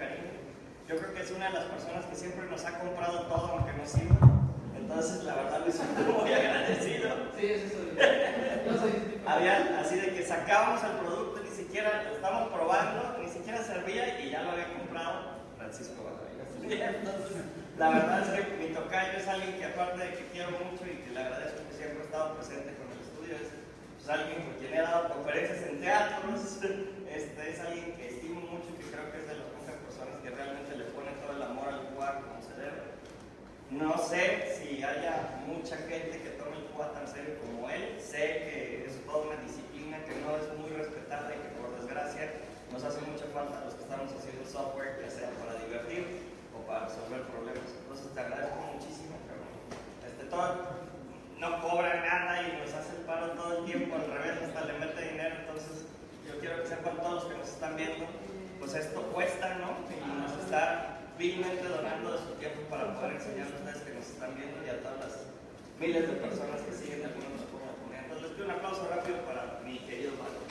cariño. Yo creo que es una de las personas que siempre nos ha comprado todo lo que nos sirve. Entonces, la verdad, me siento muy agradecido. Sí, eso. No soy Habían, así de que sacábamos el producto, ni siquiera lo estábamos probando, ni siquiera servía y ya lo había comprado Francisco Batalla. La verdad es que mi tocayo es alguien que, aparte de que quiero mucho y que le agradezco que siempre ha estado presente con los estudios, es pues, alguien con quien he dado conferencias en teatros, este, es alguien que estimo mucho y que creo que es el amor al cual como se debe. No sé si haya mucha gente que tome el cual tan serio como él. Sé que es toda una disciplina que no es muy respetada y que por desgracia nos hace mucha falta a los que estamos haciendo software, ya sea para divertir o para resolver problemas. Entonces te agradezco muchísimo. Este todo no cobra nada y nos hace el paro todo el tiempo, al revés, hasta le mete dinero. Entonces yo quiero que sepan todos los que nos están viendo, pues esto cuesta, ¿no? Y nos está vilmente donando de su tiempo para poder enseñar a ustedes que nos están viendo y a todas las miles de personas que siguen de alguna forma. Les pido un aplauso rápido para mi querido Marco.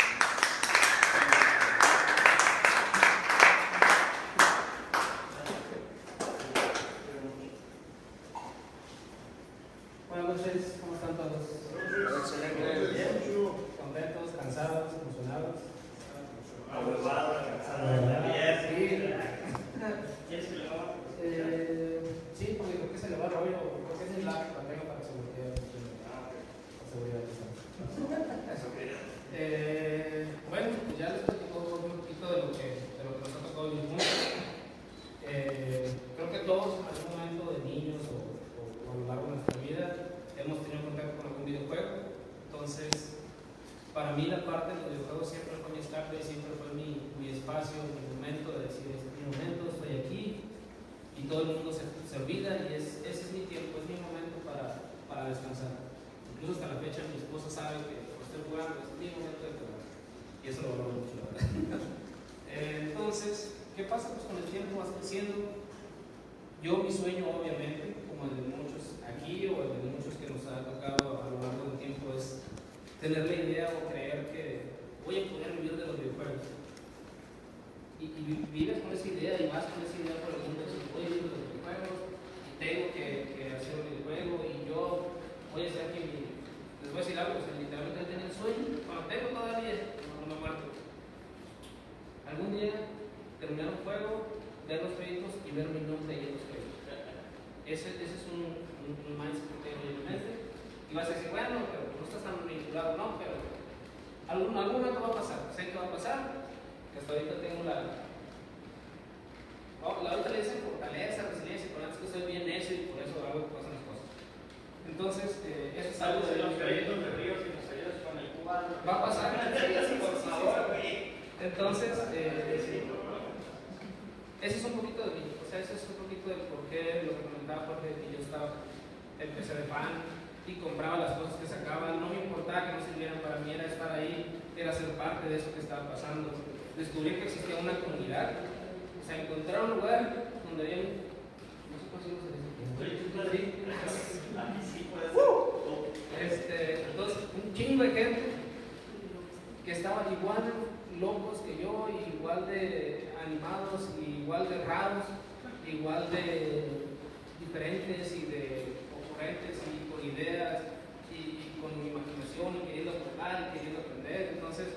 y con ideas y, con mi imaginación y queriendo aportar y queriendo aprender. Entonces,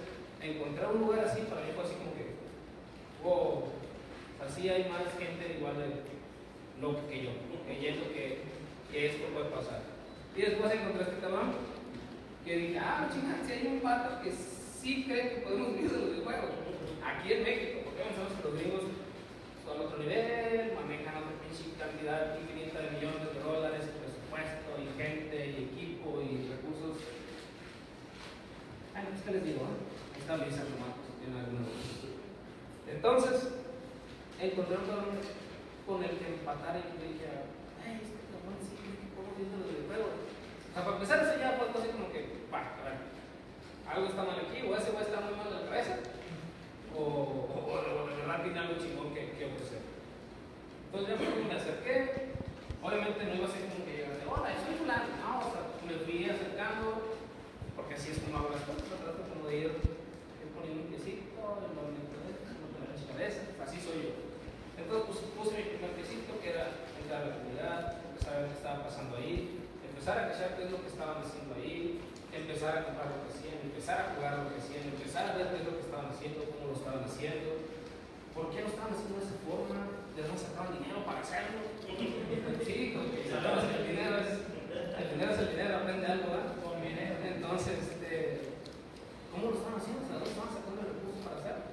encontrar un lugar así para mí fue así como que, wow, así hay más gente igual de loca que yo, creyendo que, que esto puede pasar. Y después encontré este cabrón que dije, ah, chingada, si hay un pato que sí cree que podemos vivir de los aquí en México, porque pensamos que los gringos son otro nivel, manejan otra pinche cantidad infinita de millones de dólares, y gente, y equipo, y recursos. Ay, pues, ¿qué les digo? Eh? Está Luisa Marcos, si tienen alguna. Entonces, encontré un cabrón con el que empatar y le dije, ay, este cabrón sí, ¿cómo viendo los videojuegos? O sea, para empezar, eso ya fue así como que, va, a ver, algo está mal aquí, o ese güey está muy mal en la cabeza, o, o, o, o de verdad tiene algo chingón que, que ofrecer. Entonces ya me acerqué, obviamente no iba a ser como que hola, soy fulano, no, o sea, me fui acercando, porque así es como hago las cosas, trato como de ir, ir poniendo un piecito, de esto, no tener la cabeza, así soy yo. Entonces puse mi primer piecito, que era entrar a la comunidad, empezar a ver qué estaba pasando ahí, empezar a cachar qué es lo que estaban haciendo ahí, empezar a comprar lo que hacían, empezar a jugar lo que hacían, empezar a ver qué es lo que estaban haciendo, cómo lo estaban haciendo, por qué lo estaban haciendo de esa forma, de dónde sacaban dinero para hacerlo. Sí, el dinero es el dinero, es el dinero aprende algo, ¿verdad? Entonces, este, ¿cómo lo estaban haciendo? O sea, ¿dónde estaban sacando el recurso para hacerlo?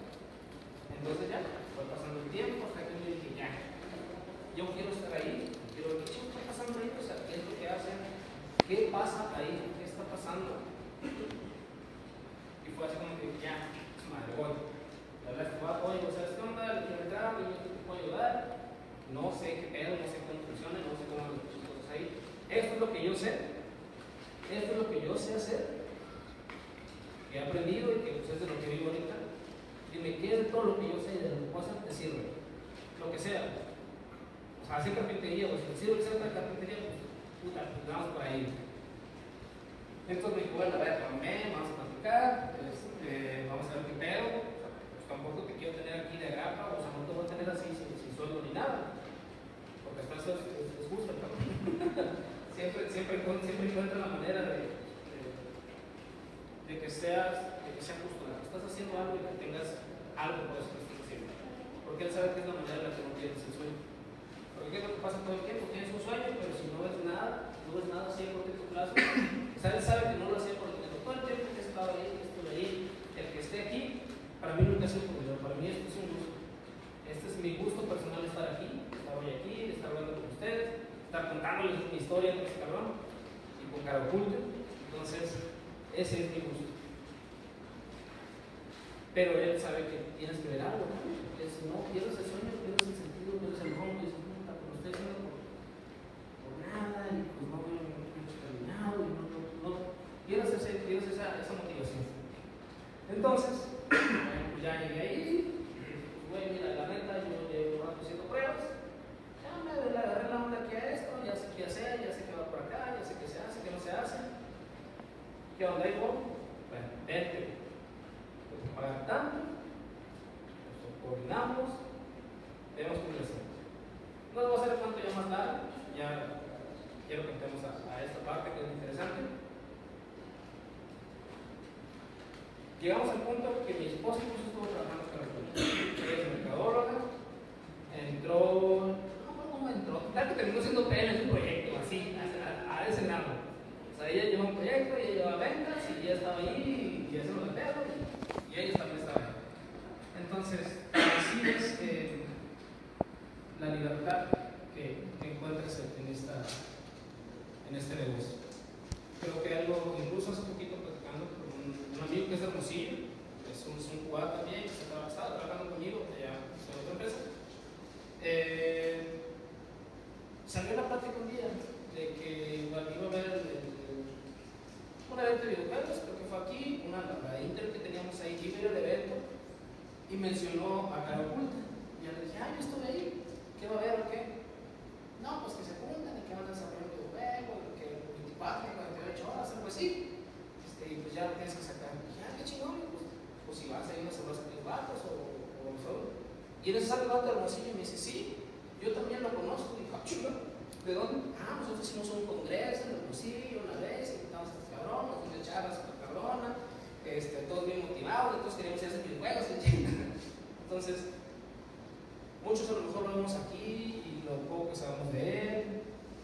Entonces ya, fue pasando el tiempo hasta que yo dije, ya, yo quiero estar ahí, ver qué está pasando ahí, o sea, qué es lo que hacen, qué pasa ahí, qué está pasando. Y fue así como que, ya, madre, voy. La verdad oye, o sea, ¿qué onda? Le te No sé qué pedo, no sé cómo funciona, no sé cómo las cosas ahí. Esto es lo que yo sé. Esto es lo que yo sé hacer. Que he aprendido y que pues, es de lo que vivo ahorita. Y me quede todo lo que yo sé de las cosas te sirve. Lo que sea. O sea, hacer carpintería, o si sirve hacer carpintería, pues puta, pues vamos por ahí. Entonces me dijo, bueno, a ver, vamos a platicar, este, vamos a ver qué pedo. Pues, tampoco te quiero tener aquí de grapa, o sea, no te voy a tener así nada. Porque después es, es, es justo, ¿no? siempre, siempre, siempre encuentra la manera de, de, que seas, de que sea justo, estás haciendo algo y que tengas algo por eso que estás haciendo. Porque él sabe que es la manera en la que no tienes el sueño. Porque ¿qué es lo que pasa todo el tiempo? Tienes un sueño, pero si no ves nada, no ves nada así a corto plazo, o sea, él sabe que no lo hacía por el tiempo. Todo el tiempo que he estado ahí, que estuve ahí, el que esté aquí, para mí nunca sido por dinero, para mí esto es un gusto. Este es mi gusto personal estar aquí, estar hoy aquí, estar hablando con ustedes, estar contándoles mi historia con este cabrón y con cara oculta. Entonces, ese es mi gusto. Pero él sabe que tienes que ver algo, ¿no? Si no pierdes el sueño, pierdes el sentido, pierdes el rumbo, y puta, pero estoy haciendo por, por nada, y pues no veo mucho terminado, y no, no, no. Pierdes, ese, esa, esa motivación. Entonces, pues ya llegué ahí, güey, mira, la neta, yo llevo rato haciendo pruebas, ya me agarré la onda aquí a esto, ya sé qué hacer, ya sé qué va por acá, ya sé qué se hace, qué no se hace. ¿Qué onda ahí, Bueno, vente pagar tanto, nos coordinamos, vemos cómo lo hacemos. No les voy a hacer cuánto ya más largo, ya quiero que entremos a, a, esta parte que es interesante. Llegamos al punto que mi esposa incluso estuvo trabajando con es mercadóloga, entró, no, entró, tal que terminó siendo PN en un proyecto, así, a, a, ese grado. O sea, ella lleva un proyecto, ella lleva ventas y ella estaba ahí y hacemos el pedo y ellos también estaban. Entonces, así es la libertad que, encuentras en, esta, en este negocio. Creo que algo, incluso hace poquito platicando con un, un amigo que es de Hermosillo, un jugador también, que estaba trabajando conmigo allá en otra empresa. Eh, salió la plática un día de que iba a el, el, un evento de videojuegos, creo que fue aquí, una la Inter que teníamos ahí, ir al evento y mencionó a Cara Oculta. Y yo le dije, ah, yo estuve ahí, ¿qué va a haber o qué? No, pues que se juntan y que van a desarrollar un videojuego, que 24, 48 horas, algo así. Este, y pues ya lo tienes que sacar. Y dije, ah, qué chingón, pues, pues no se vas a tener vatos o, o solo. Y en ese sale el vato de Hermosillo y me dice, sí, yo también lo conozco. Y dijo, ah, chingón. ¿De dónde? Ah, nosotros hicimos un congreso en Hermosillo una vez, invitamos a este cabrón, nos dio charlas con cabrona, este, todos bien motivados, todos queríamos hacer videojuegos, entonces, muchos a lo mejor lo vemos aquí y lo poco que sabemos de él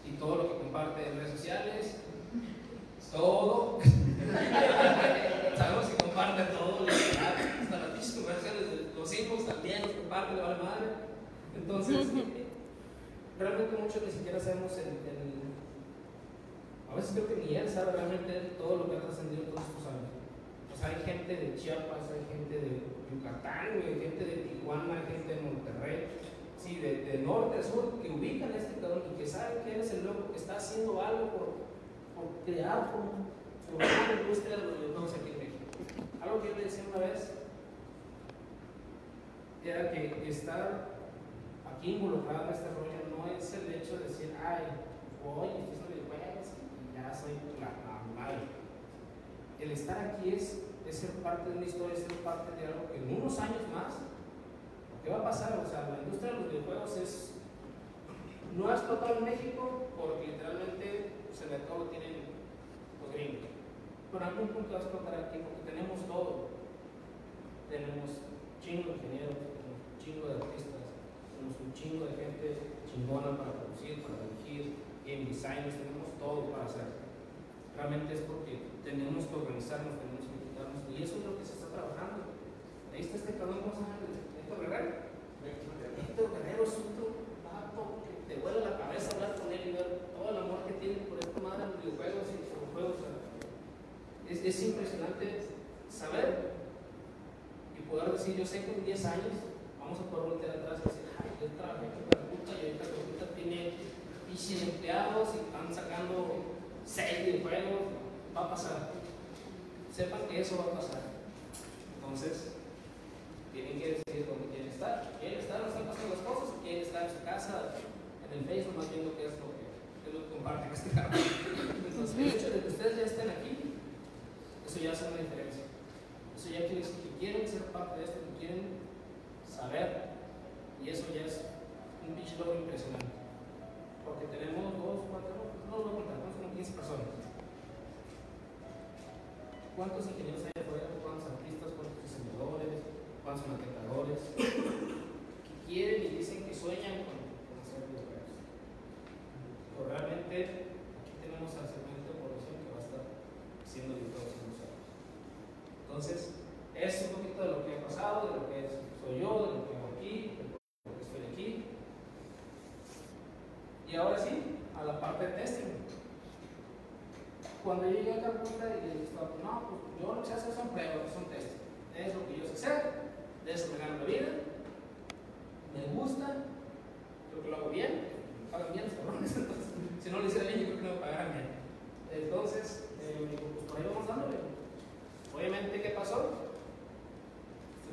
y todo lo que comparte en redes sociales, todo, sabemos que comparte todo, hasta las pinches conversaciones de los hijos también los comparte, le vale madre, entonces, realmente muchos ni siquiera sabemos el, el a veces creo que ni él sabe realmente todo lo que ha trascendido todos estos años. O sea, hay gente de Chiapas, hay gente de Yucatán, hay gente de Tijuana, hay gente de Monterrey, sí, de, norte a sur, que ubican a este cabrón y que saben que él es el loco que está haciendo algo por, por crear, por, por una industria de los videojuegos aquí en México. Algo que yo le decía una vez era que estar aquí involucrado en este rollo no es el hecho de decir, ay, esto es videojuegos y ya soy la, madre. El estar aquí es, es, ser parte de una historia, es ser parte de algo que en unos años más, ¿qué va a pasar? O sea, la industria de los videojuegos es, no ha explotado en México porque literalmente pues, el mercado lo tienen los gringos. Pero en algún punto va a explotar aquí porque tenemos todo. Tenemos chingo ingenieros, chingo de artistas, tenemos un chingo de gente chingona para producir, para dirigir, game designers, tenemos todo para hacer. Realmente es porque tenemos que organizarnos, tenemos que quitarnos, y eso es lo que se está trabajando. Ahí está este cabrón, ¿cómo se llama? Héctor Guerrero. Héctor Guerrero es otro vato que te vuela la cabeza hablar con él y ver todo el amor que tiene por esta madre los videojuegos y por los juegos. Es, es impresionante saber y poder decir, yo sé que en 10 años vamos a poder voltear atrás y decir, ay, yo trabajé con puta y ahorita puta tiene piches empleados y están sacando 6 videojuegos, va a pasar. Sepan que eso va a pasar. Entonces, tienen que decidir dónde quieren estar. ¿Quieren estar donde están pasando las cosas? ¿Quieren estar en su casa, en el Facebook, más viendo qué es lo que, lo que comparten este carro? Entonces, el hecho de que ustedes ya estén aquí, eso ya hace una diferencia. Eso ya quiere decir que quieren ser parte de esto, que quieren saber y eso ya es un pinche impresionante. Porque tenemos dos, cuatro, no lo voy a contar, son 15 personas. ¿Cuántos ingenieros hay afuera? ¿Cuántos artistas? ¿Cuántos diseñadores? ¿Cuántos maquetadores? que quieren y dicen que sueñan con, con hacer videojuegos. Pero realmente aquí tenemos al segmento de población que va a estar haciendo videojuegos en los años. Entonces, es un poquito de lo que ha pasado, de lo que yo, de lo que hago aquí, de lo que estoy aquí. Y ahora sí, a la parte de testing. Cuando yo llegué a Calcuta y le dije, no, pues yo lo que sé hacer son pruebas, son testing. Es lo que yo sé hacer, de eso me gano la vida, me gusta, creo que lo hago bien, me pagan bien los cabrones, entonces, si no lo hiciera bien, yo creo que no me pagaran bien. Entonces, eh, me dijo, pues por ahí vamos dándole. Obviamente, ¿qué pasó?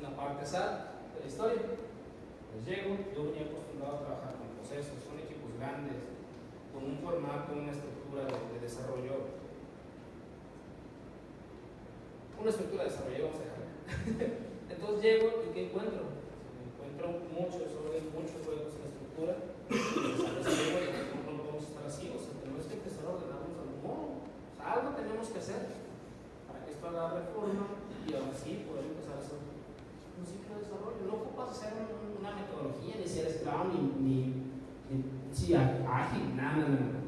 la parte sad de la historia. Pues llego, yo venía acostumbrado a trabajar con procesos, con equipos grandes, con un formato, una estructura de, de desarrollo. Una estructura de desarrollo, vamos a dejar. Entonces llego y ¿qué encuentro? Encuentro mucho desorden, muchos juegos en la estructura. No podemos estar así, o sea, tenemos que empezar a ordenarnos algún modo. O sea, algo tenemos que hacer para que esto haga reforma y ahora sí poder empezar a hacer un ciclo de desarrollo. No ocupas hacer una metodología, ni ser Scrum, ni, ni, ni ágil, nada, nada.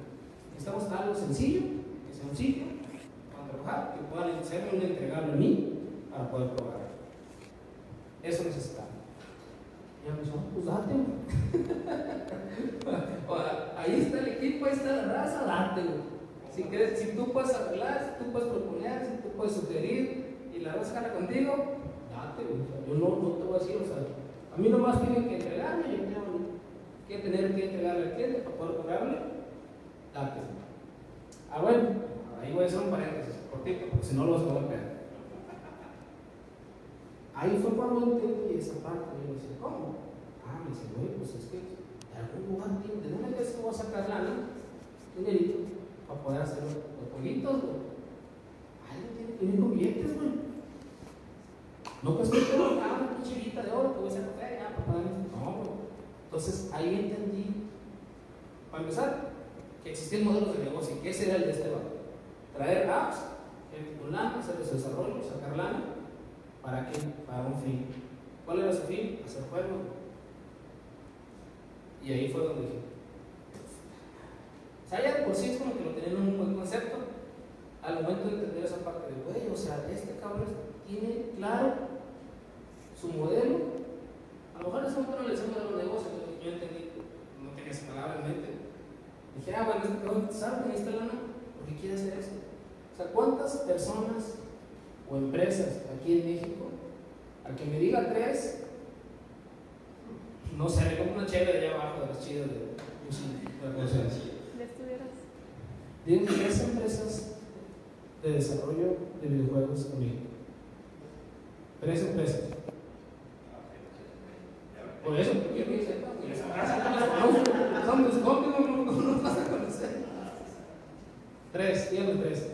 Necesitamos algo sencillo, que sea un ciclo, para trabajar, que puedan ser un entregable a mí para poder probar. Eso necesitamos. Y me dijo, pues date, Ahí está el equipo, ahí está la raza, date, Si, crees, si tú puedes arreglar, si tú puedes proponer, si tú puedes sugerir y la raza jala contigo, yo no, no te voy a decir, o sea, a mí nomás tienen que entregarme, yo tengo que tener que entregarle al cliente para poder cobrarle, Ah, bueno, ahí voy a hacer un paréntesis, cortito, porque si no los voy a pegar. Ahí fue cuando entendí esa parte, y yo decía, ¿cómo? Ah, me dice, güey, pues es que de algún lugar, ¿de dónde crees que voy a sacar lana? Dinerito, para poder hacer los, los pollitos, güey. Alguien tiene que billetes, güey. No, pues que tengo una chivita de oro que voy a café, ya, para No, Entonces ahí entendí, para empezar, existían modelos de negocio que ese el de este banco. Traer apps lana, hacer su desarrollo, sacar lana, ¿para qué? Para un fin. ¿Cuál era su fin? Hacer juegos. Y ahí fue donde dije, o sea, ya de por sí es como que lo tenían un buen concepto, al momento de entender esa parte de, güey, o sea, este cabrón tiene claro su modelo, a lo mejor en ese momento no le modelo de negocio, yo entendí, no tenía esa palabra en mente. Dije, ah, bueno, este cabrón sabe que necesita lana porque quiere hacer esto. O sea, ¿cuántas personas o empresas aquí en México, a que me diga tres, no sé, le compro una chévere allá abajo de las chidas de ¿Le estuvieras? Digo, tres empresas de desarrollo de videojuegos en México. Tres empresas. Por eso, son Tres, dígame tres.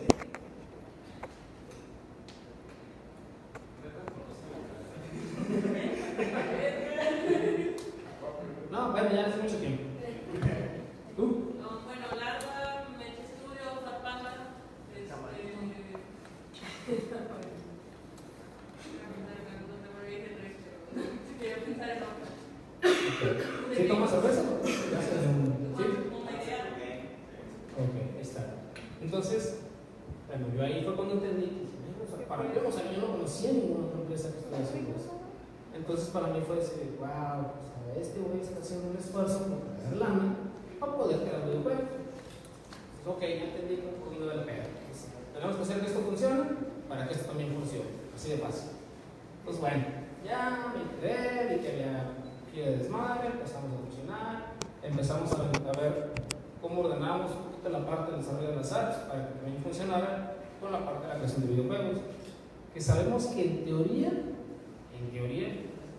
Que en teoría, en teoría,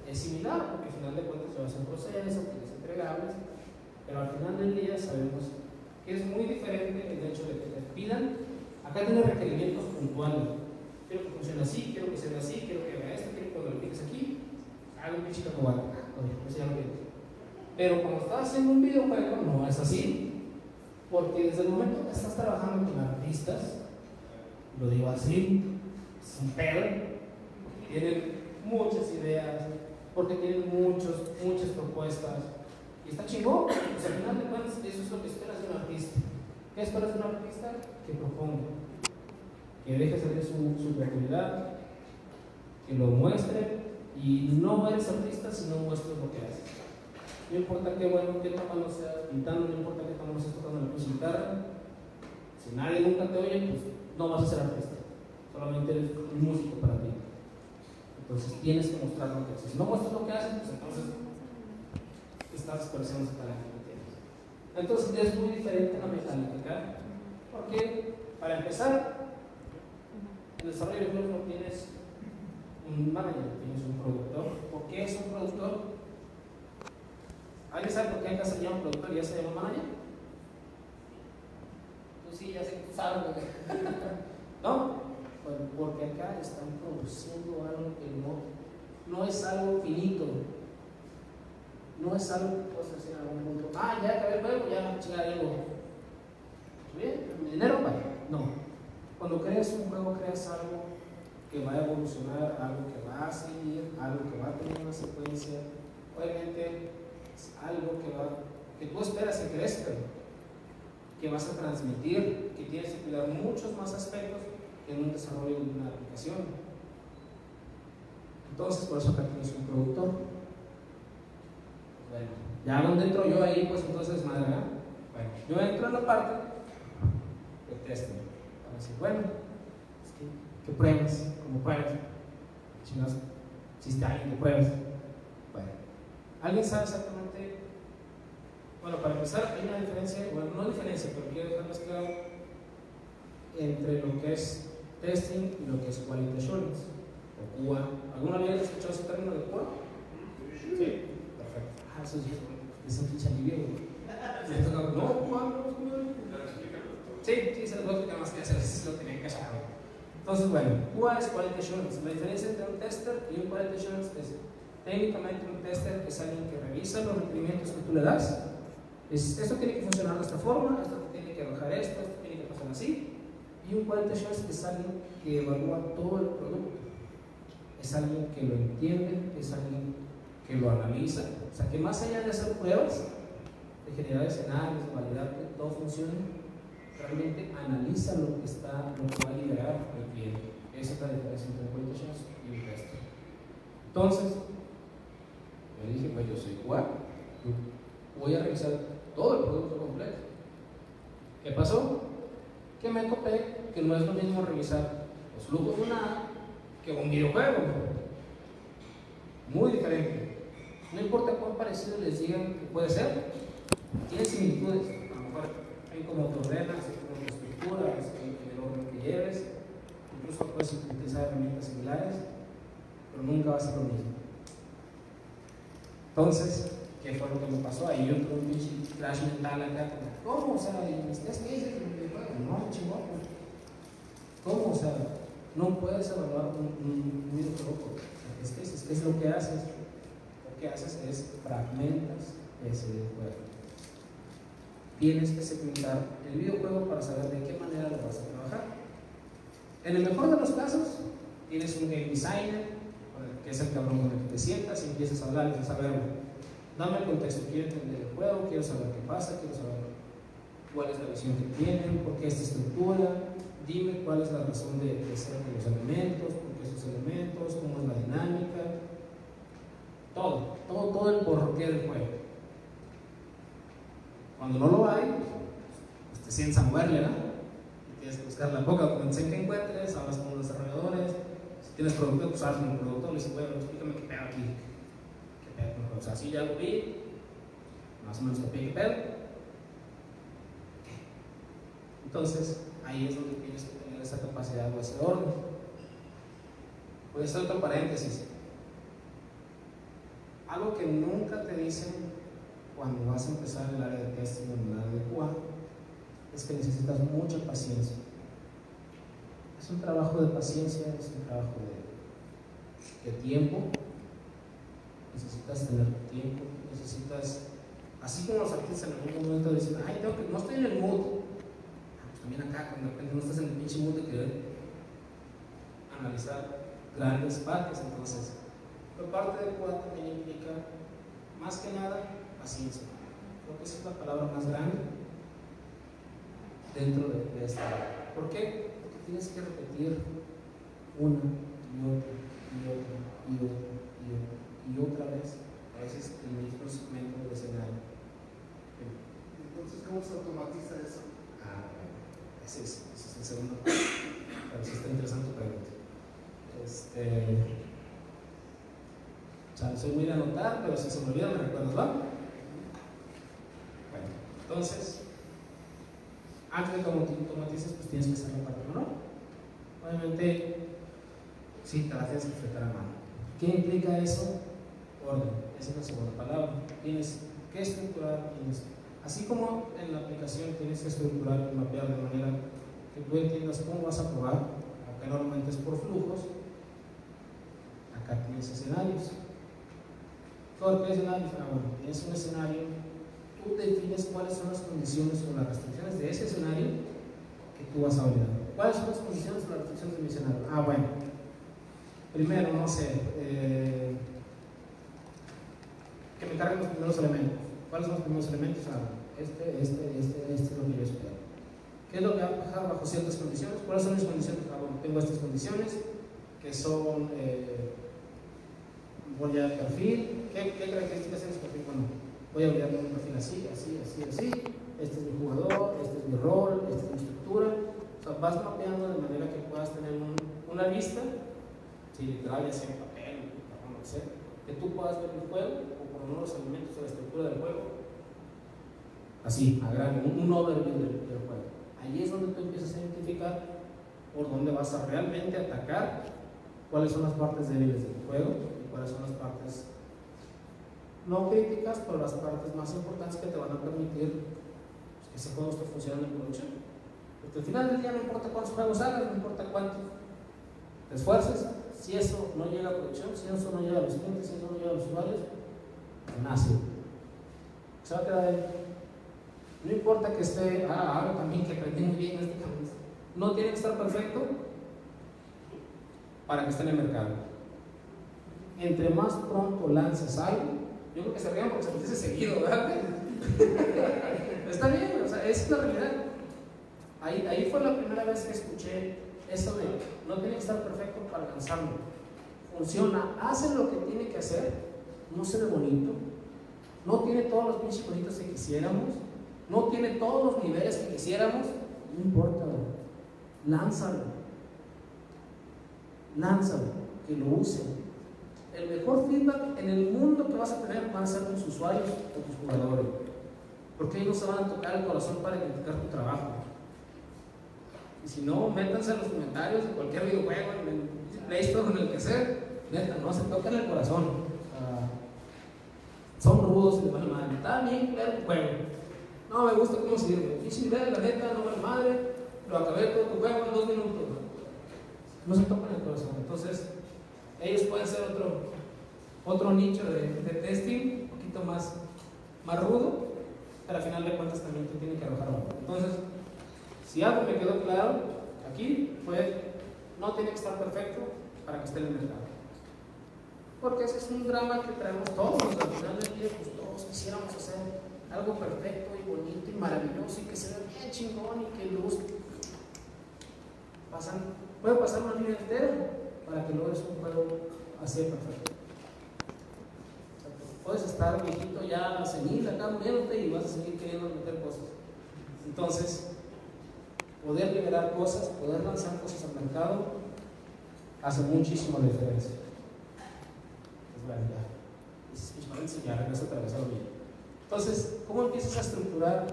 es similar, porque al final de cuentas llevas un proceso, tienes entregables, pero al final del día sabemos que es muy diferente el hecho de que te pidan, acá tiene requerimientos puntuales. Quiero que funcione así, quiero que sea así, quiero que vea esto, quiero que cuando lo piques aquí, haga un pinche cacahuate. Quiero. Pero cuando estás haciendo un videojuego, no es así. Porque desde el momento que estás trabajando con artistas, lo digo así, es un pedo, tienen muchas ideas, porque tienen muchos, muchas propuestas, y está chingón, pues al final de cuentas eso es lo que esperas de un artista. ¿Qué esperas de un artista? Que proponga, que deje salir su, su creatividad, que lo muestre, y no eres artista si no muestras lo que haces. No importa qué bueno, qué tan malo seas pintando, no importa qué tan malo seas tocando la pinche guitarra, si nadie nunca te oye, pues no vas a ser artista. Solamente eres un músico para ti. Entonces tienes que mostrar lo que haces. Si no muestras lo que haces, pues entonces estás desperdiciando ese talento que tienes. Entonces es muy diferente la mecánica, porque para empezar, el desarrollo de juegos no tienes un manager, tienes un productor. ¿Por qué es un productor? ¿Alguien sabe por qué acá se llama productor y ya se llama manager? Tú sí, ya sé que tú sabes. ¿No? Porque acá están produciendo algo que no, no es algo finito. No es algo que puedes hacer en algún punto. Ah, ya acabé el juego, ya chingar algo. ¿Bien? ¿El dinero? No. Cuando creas un juego, creas algo que va a evolucionar, algo que va a seguir, algo que va a tener una secuencia. Obviamente es algo que, va, que tú esperas que crezca, que vas a transmitir, que tienes que cuidar muchos más aspectos en un desarrollo de una aplicación. Entonces, por eso acá tienes un productor. Bueno, ya donde entro yo ahí, pues entonces, madre, ¿verdad? Bueno, yo entro en la parte de testing. Para decir, bueno, es que, ¿qué pruebas? ¿Cómo pruebas? Chingados, existe alguien que pruebas. Bueno, ¿alguien sabe exactamente? Bueno, para empezar, hay una diferencia, bueno, no diferencia, pero quiero dejarles claro entre lo que es testing y lo que es quality assurance, o QA. ¿Alguna vez has escuchado ese término de QA? Sí. Perfecto. Ah, eso es, un pinche alivio. No, QA, no, Sí, sí, se lo voy a explicar más que hacer, si lo tenían que hacer. Entonces, bueno, QA es Quality Assurance. La diferencia entre un tester y un Quality Assurance es técnicamente un tester es alguien que revisa los requerimientos que tú le das. Es, esto tiene que funcionar de esta forma, esto tiene que arrojar esto, esto tiene que pasar así. Y un quality assurance es alguien que evalúa todo el producto. Es alguien que lo entiende, es alguien que lo analiza. O sea, que más allá de hacer pruebas, de generar escenarios, de validar que todo funcione, realmente analiza lo que está, lo que va a liberar el cliente. Esa es la diferencia entre quality assurance y un tester. Entonces, yo dije, pues yo soy igual, voy a revisar todo el producto completo. ¿Qué pasó? Que me topé que no es lo mismo revisar los flujos de una que un videojuego. Muy diferente. No importa cuán parecido les digan que puede ser, tiene similitudes. A lo mejor hay como te ordenas, hay como estructuras, en el orden que lleves. Incluso puedes utilizar herramientas similares, pero nunca va a ser lo mismo. Entonces, ¿qué fue lo que me pasó? Ahí yo tuve un pinche crash mental acá. ¿Cómo? O sea, ¿ustedes qué dicen? No, chingón. ¿Cómo? O sea, no puedes evaluar un, un, un videojuego. Es lo que haces. Lo que haces es fragmentas ese videojuego. Tienes que segmentar el videojuego para saber de qué manera lo vas a trabajar. En el mejor de los casos, tienes un game designer, que es el cabrón con el que te sientas y empiezas a hablar y a saber, dame el contexto, quiero entender el juego, quiero saber qué pasa, quiero saber cuál es la visión que tienen, por qué esta estructura, dime cuál es la razón de, de ser de los elementos, por qué esos elementos, cómo es la dinámica, todo, todo, todo el porqué del juego. Cuando no lo hay, pues te sientes a moverle, ¿no? Y tienes que buscar la cuando sé que encuentres, hablas con los desarrolladores, si tienes producto, pues hablas con el productor, le dices, bueno, explícame qué pedo aquí, qué pedo, o sea, sí ya lo vi, más o menos copié qué pedo. Entonces, ahí es donde tienes que tener esa capacidad o ese orden. Voy a hacer otro paréntesis. Algo que nunca te dicen cuando vas a empezar el área de testing o el área de QA es que necesitas mucha paciencia. Es un trabajo de paciencia, es un trabajo de, de tiempo. Necesitas tener tiempo, necesitas, así como los artistas en algún momento dicen, ay, tengo que, no estoy en el mood. También acá, cuando de repente no estás en el pinche mood de querer analizar grandes partes, entonces, pero parte del QA también implica, más que nada, paciencia. Creo que esa es la palabra más grande dentro de, de esta área. ¿Por qué? Porque tienes que repetir una y otra y otra y otra y otra y otra vez, a veces el mismo segmento del escenario. Entonces, ¿cómo se automatiza eso? Ese es, es el segundo. Pero sí está interesante tu pregunta. Este, o sea, soy muy de anotar, pero si se me olvida me recuerdas, ¿va? Bueno, entonces, antes de que automatices, pues tienes que hacer la parte manual. Obviamente, sí, te la tienes que enfrentar a mano. ¿Qué implica eso? Orden, esa es la segunda palabra. Tienes que estructurar, tienes, así como en la aplicación tienes que estructurar y mapear de manera que tú entiendas cómo vas a probar, acá normalmente es por flujos, acá tienes escenarios. ¿Por qué escenarios? Ah, bueno, tienes un escenario, tú defines cuáles son las condiciones o las restricciones de ese escenario que tú vas a validar. ¿Cuáles son las condiciones o las restricciones de mi escenario? Ah, bueno, primero, no sé, eh, que me carguen los primeros elementos. ¿Cuáles son los primeros elementos? Ah, este, este, este, este es lo que yo espero. ¿Qué es lo que va a bajar bajo ciertas condiciones? ¿Cuáles son mis condiciones? Ah, bueno, tengo estas condiciones que son, eh, voy a perfil. ¿Qué, ¿Qué, características tiene ese perfil? Bueno, voy a olvidarme un perfil así, así, así, así. Este es mi jugador, este es mi rol, esta es mi estructura. O sea, vas mapeando de manera que puedas tener un, una lista, si literal, ya sea en papel, o lo que sea, que tú puedas ver el juego o por lo menos los elementos de la estructura del juego. Así, a gran, un, un overview del, del juego. Ahí es donde tú empiezas a identificar por dónde vas a realmente atacar, cuáles son las partes débiles del juego y cuáles son las partes no críticas, pero las partes más importantes que te van a permitir pues, que ese juego esté funcionando en producción. Porque al final del día no importa cuántos juegos hagas, no importa cuánto te esfuerces, si eso no llega a producción, si eso no llega a los clientes, si eso no llega a los usuarios, nace. No importa que esté, ah, ahora también que aprendí muy bien este camino. no tiene que estar perfecto para que esté en el mercado. Entre más pronto lances algo, yo creo que se rían porque se dice seguido, ¿verdad? Está bien, o sea, es la realidad. Ahí, ahí fue la primera vez que escuché eso de no tiene que estar perfecto para lanzarlo. Funciona, hace lo que tiene que hacer, no se ve bonito, no tiene todos los pinches bonitos que quisiéramos, no tiene todos los niveles que quisiéramos, no importa, lánzalo, lánzalo, que lo usen. El mejor feedback en el mundo que vas a tener van a ser tus usuarios o tus jugadores, porque ellos se van a tocar el corazón para identificar tu trabajo. Y si no, métanse en los comentarios de cualquier videojuego, en el Play Store, en el que sea, neta, no se tocan el corazón. Son rudos y de mala madre. Está bien claro juego. No me gusta cómo sirve. Si ves la neta, no vale madre, lo acabé todo tu juego en dos minutos. No se tocan el corazón. Entonces, ellos pueden ser otro, otro nicho de, testing, un poquito más, más rudo, pero al final de cuentas también te tiene que arrojar algo. Entonces, si algo me quedó claro aquí fue, no tiene que estar perfecto para que esté en el mercado. Porque ese es un drama que traemos todos, al final del día, pues todos quisiéramos hacer algo perfecto y bonito y maravilloso y que se vea bien chingón y que luz. Pasan, puede pasar una línea entera para que logres un juego así de perfecto. puedes estar viejito ya senil acá y vas a seguir queriendo meter cosas. Entonces, poder liberar cosas, poder lanzar cosas al mercado, hace muchísima diferencia. Es verdad. Ya regreso a atravesarlo bien. Entonces, ¿cómo empiezas a estructurar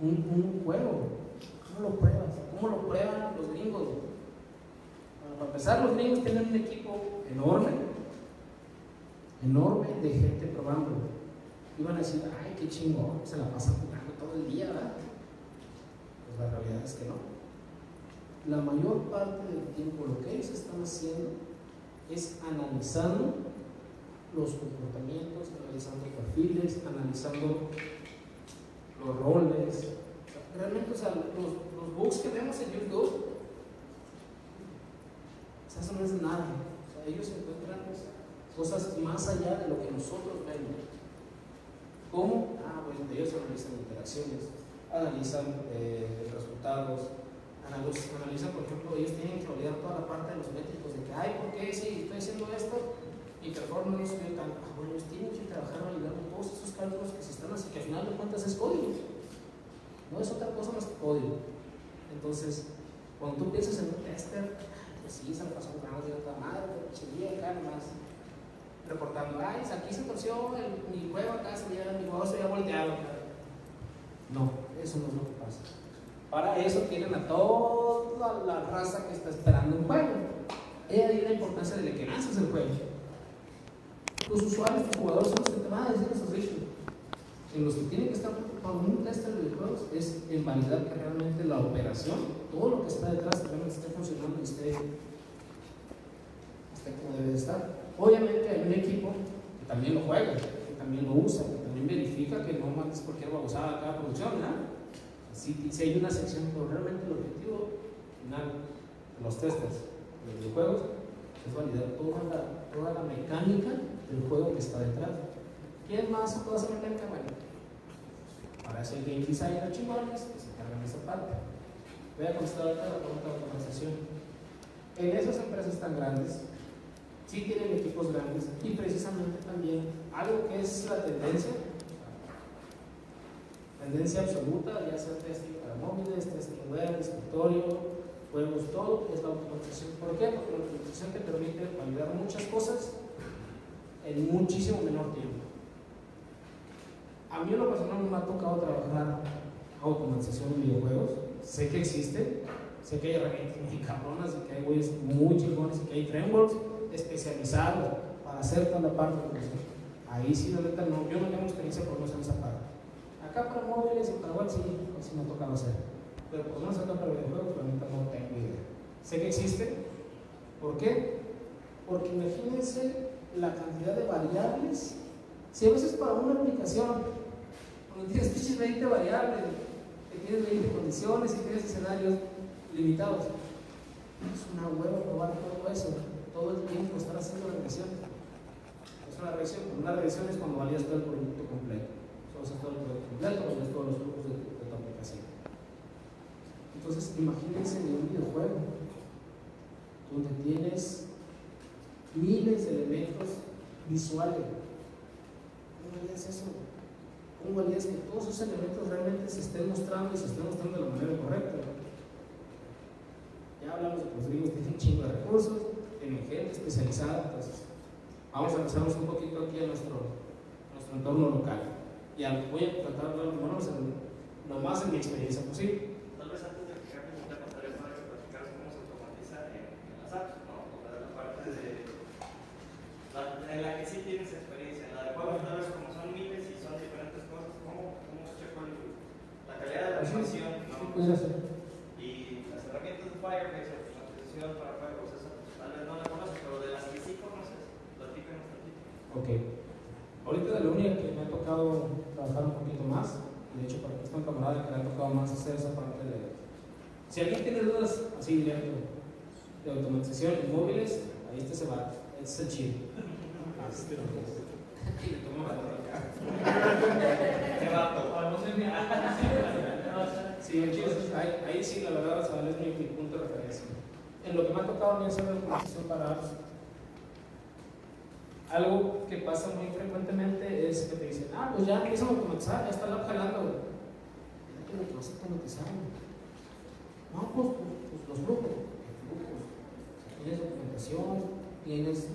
un, juego? ¿Cómo lo pruebas? ¿Cómo lo prueban los gringos? Para empezar, los gringos tienen un equipo enorme, enorme de gente probando. Iban a decir, ay, qué chingón, se la pasan jugando todo el día, ¿verdad? la realidad es que no. La mayor parte del tiempo lo que ellos están haciendo es analizando los comportamientos, analizando perfiles, analizando los roles. realmente, o sea, los, los bugs que vemos en YouTube, o sea, eso no es nada. O sea, ellos encuentran cosas más allá de lo que nosotros vemos. ¿Cómo? Ah, bueno, ellos analizan interacciones, analizan eh, resultados, analizan, por ejemplo, ellos tienen que olvidar toda la parte de los métricos, de que, ay, ¿por qué si estoy haciendo esto? Y performance no estoy tan, ah, bueno, tienen que trabajar validando todos esos cálculos que se están haciendo, que al final de cuentas es código. No es otra cosa más que código. Entonces, cuando tú piensas en un tester, pues sí, se me pasó un grano de otra madre, chilía acá nomás reportando, ay, aquí se torció mi juego acá, se ya, mi juego se había volteado. No, eso no es lo que pasa. Para eso tienen a toda la raza que está esperando un juego. He ahí la importancia de que lances el juego. Los usuarios, los jugadores son los que te van a decir issues. En los que tienen que estar preocupados un tester de videojuegos es en validar que realmente la operación, todo lo que está detrás, realmente esté funcionando y esté, como debe de estar. Obviamente hay un equipo que también lo juega, que también lo usa, que también verifica que no mandes cualquier babosada a cada producción, ¿no? Si, hay una sección, pero realmente el objetivo final de los testers de videojuegos es validar toda toda la mecánica del juego que está detrás. ¿Quién más toda esa mecánica? Bueno, para eso el game designer chingones que se encargan de esa parte. Voy a contestar ahorita la pregunta de conversación. En esas empresas tan grandes, sí tienen equipos grandes y precisamente también algo que es la tendencia tendencia absoluta, ya sea testing para móviles, testing web, escritorio, juegos, todo, es la automatización. ¿Por qué? Porque la automatización te permite validar muchas cosas en muchísimo menor tiempo. A mí en lo personal me ha tocado trabajar automatización en videojuegos. Sé que existe, sé que hay herramientas muy cabronas y que hay güeyes muy chingones y que hay frameworks especializados para hacer toda la parte de Ahí sí, la neta, no, yo no tengo experiencia por no hacer esa parte. Acá para móviles y para web sí, sí me ha tocado hacer. Pero por no acá para videojuegos, realmente no tengo idea. Sé que existe. ¿Por qué? Porque imagínense la cantidad de variables. Si a veces para una aplicación, cuando tienes 20 variables, que tienes 20 condiciones y tienes escenarios, limitados. Es una hueva probar todo eso, todo el tiempo estar haciendo regresiones. Es una regresión, una regresión es cuando valías todo el producto completo. Solo usas todo el producto completo, todos los flujos de, de tu aplicación. Entonces, imagínense en un videojuego donde tienes miles de elementos visuales. ¿Cómo valías eso? ¿Cómo valías que todos esos elementos realmente se estén mostrando y se estén mostrando de la manera correcta? Ya hablamos de que los gringos tienen un chingo de recursos, tienen gente especializada, entonces vamos a empezarnos un poquito aquí a nuestro, entorno local. Y voy a tratar de hablar lo más en mi experiencia posible. Tal vez antes de que cambie, te contaré para que platicaras cómo se automatiza en, en las apps, ¿no? O sea, la parte de. La, en la que sí tienes experiencia. En la de juegos, tal vez como son miles y son diferentes cosas, ¿cómo, cómo el- la calidad de la sí, ¿no? ser. Y las herramientas de Firebase, automatización para juegos, esa pues, tal vez no la conoces, pero de las que sí conoces, platícanos tantito. Ok. Ahorita de la única que me ha tocado trabajar un poquito más, de hecho para que está un camarada que le ha tocado más hacer esa parte de... Si alguien tiene dudas así directo de automatización en móviles, ahí este se va, este es el chido. Y le tomo la. ¿Qué vato? Sí, el chido es- ahí, sí, la verdad, sea, es mi, punto de referencia. En lo que me ha tocado a mí hacer automatización para algo que pasa muy frecuentemente es que te dicen, ah, pues ya empiezan a automatizar, ya está la jalando. güey". ¿Qué es lo que vas a automatizar? No, pues, pues, pues los flujos. ¿Qué flujos? Tienes documentación, tienes,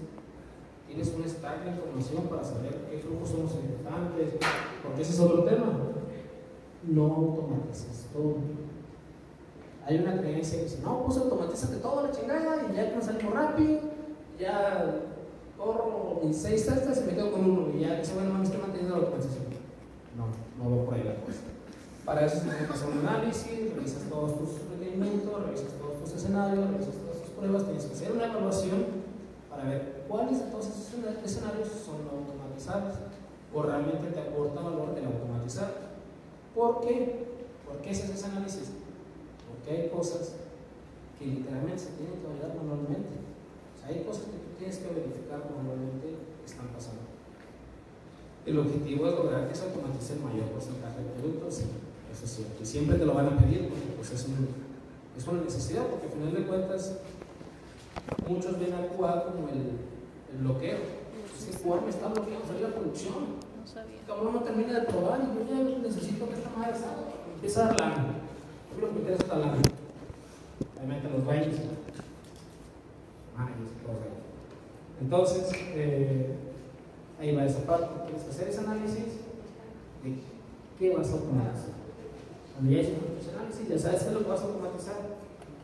tienes un stack de información para saber qué flujos son los importantes, porque ese es otro tema. No automatices todo. Hay una creencia que dice, no, pues automatízate todo la chingada y ya salimos rápido, ya corro mis seis testas y me quedo con uno y ya ese bueno me estoy manteniendo la automatización. No, no va por ahí la cosa. Para eso tienes que hacer un análisis, revisas todos tus requerimientos, revisas todos tus escenarios, revisas todas tus pruebas, tienes que hacer una evaluación para ver cuáles esos escenarios son automatizados o realmente te aporta valor el automatizar. ¿Por qué? ¿Por qué se hace ese análisis? Porque hay cosas que literalmente se tienen que validar manualmente. O sea, hay cosas que tú tienes que verificar manualmente que están pasando. El objetivo es lograr que se automatice el mayor porcentaje de productos, eso es cierto. Y siempre te lo van a pedir porque pues, es, un- es una necesidad, porque al final de cuentas muchos ven a QA como el, el bloqueo. Es que QA me está bloqueando salir a producción. No sabía. Cabrón, no termina de probar y yo ya necesito que esta madre salga. Empieza a dar lana. Yo lo que me interesa es la lana. Ahí meten los baños. Ahí. Entonces, eh, ahí va esa parte. Tienes que hacer ese análisis de qué vas a automatizar. Cuando ya hiciste ese análisis, ya sabes qué es lo que vas a automatizar.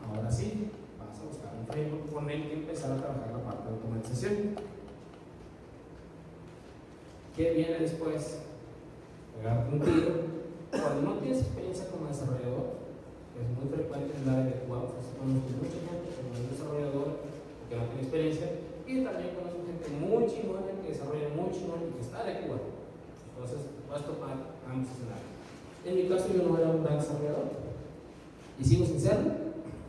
Ahora sí, framework con el que empezar a trabajar la parte de automatización. ¿Qué viene después? Pegarte un tiro. Cuando no tienes experiencia como desarrollador, que es muy frecuente en el área de pues, conozco mucha gente como es desarrollador que no tiene experiencia, y también conozco gente muy chingona que desarrolla muy chingón y que está de QA. Entonces, vas a tomar ambos escenarios. En mi caso, yo no era un gran desarrollador, y sigo sin serlo.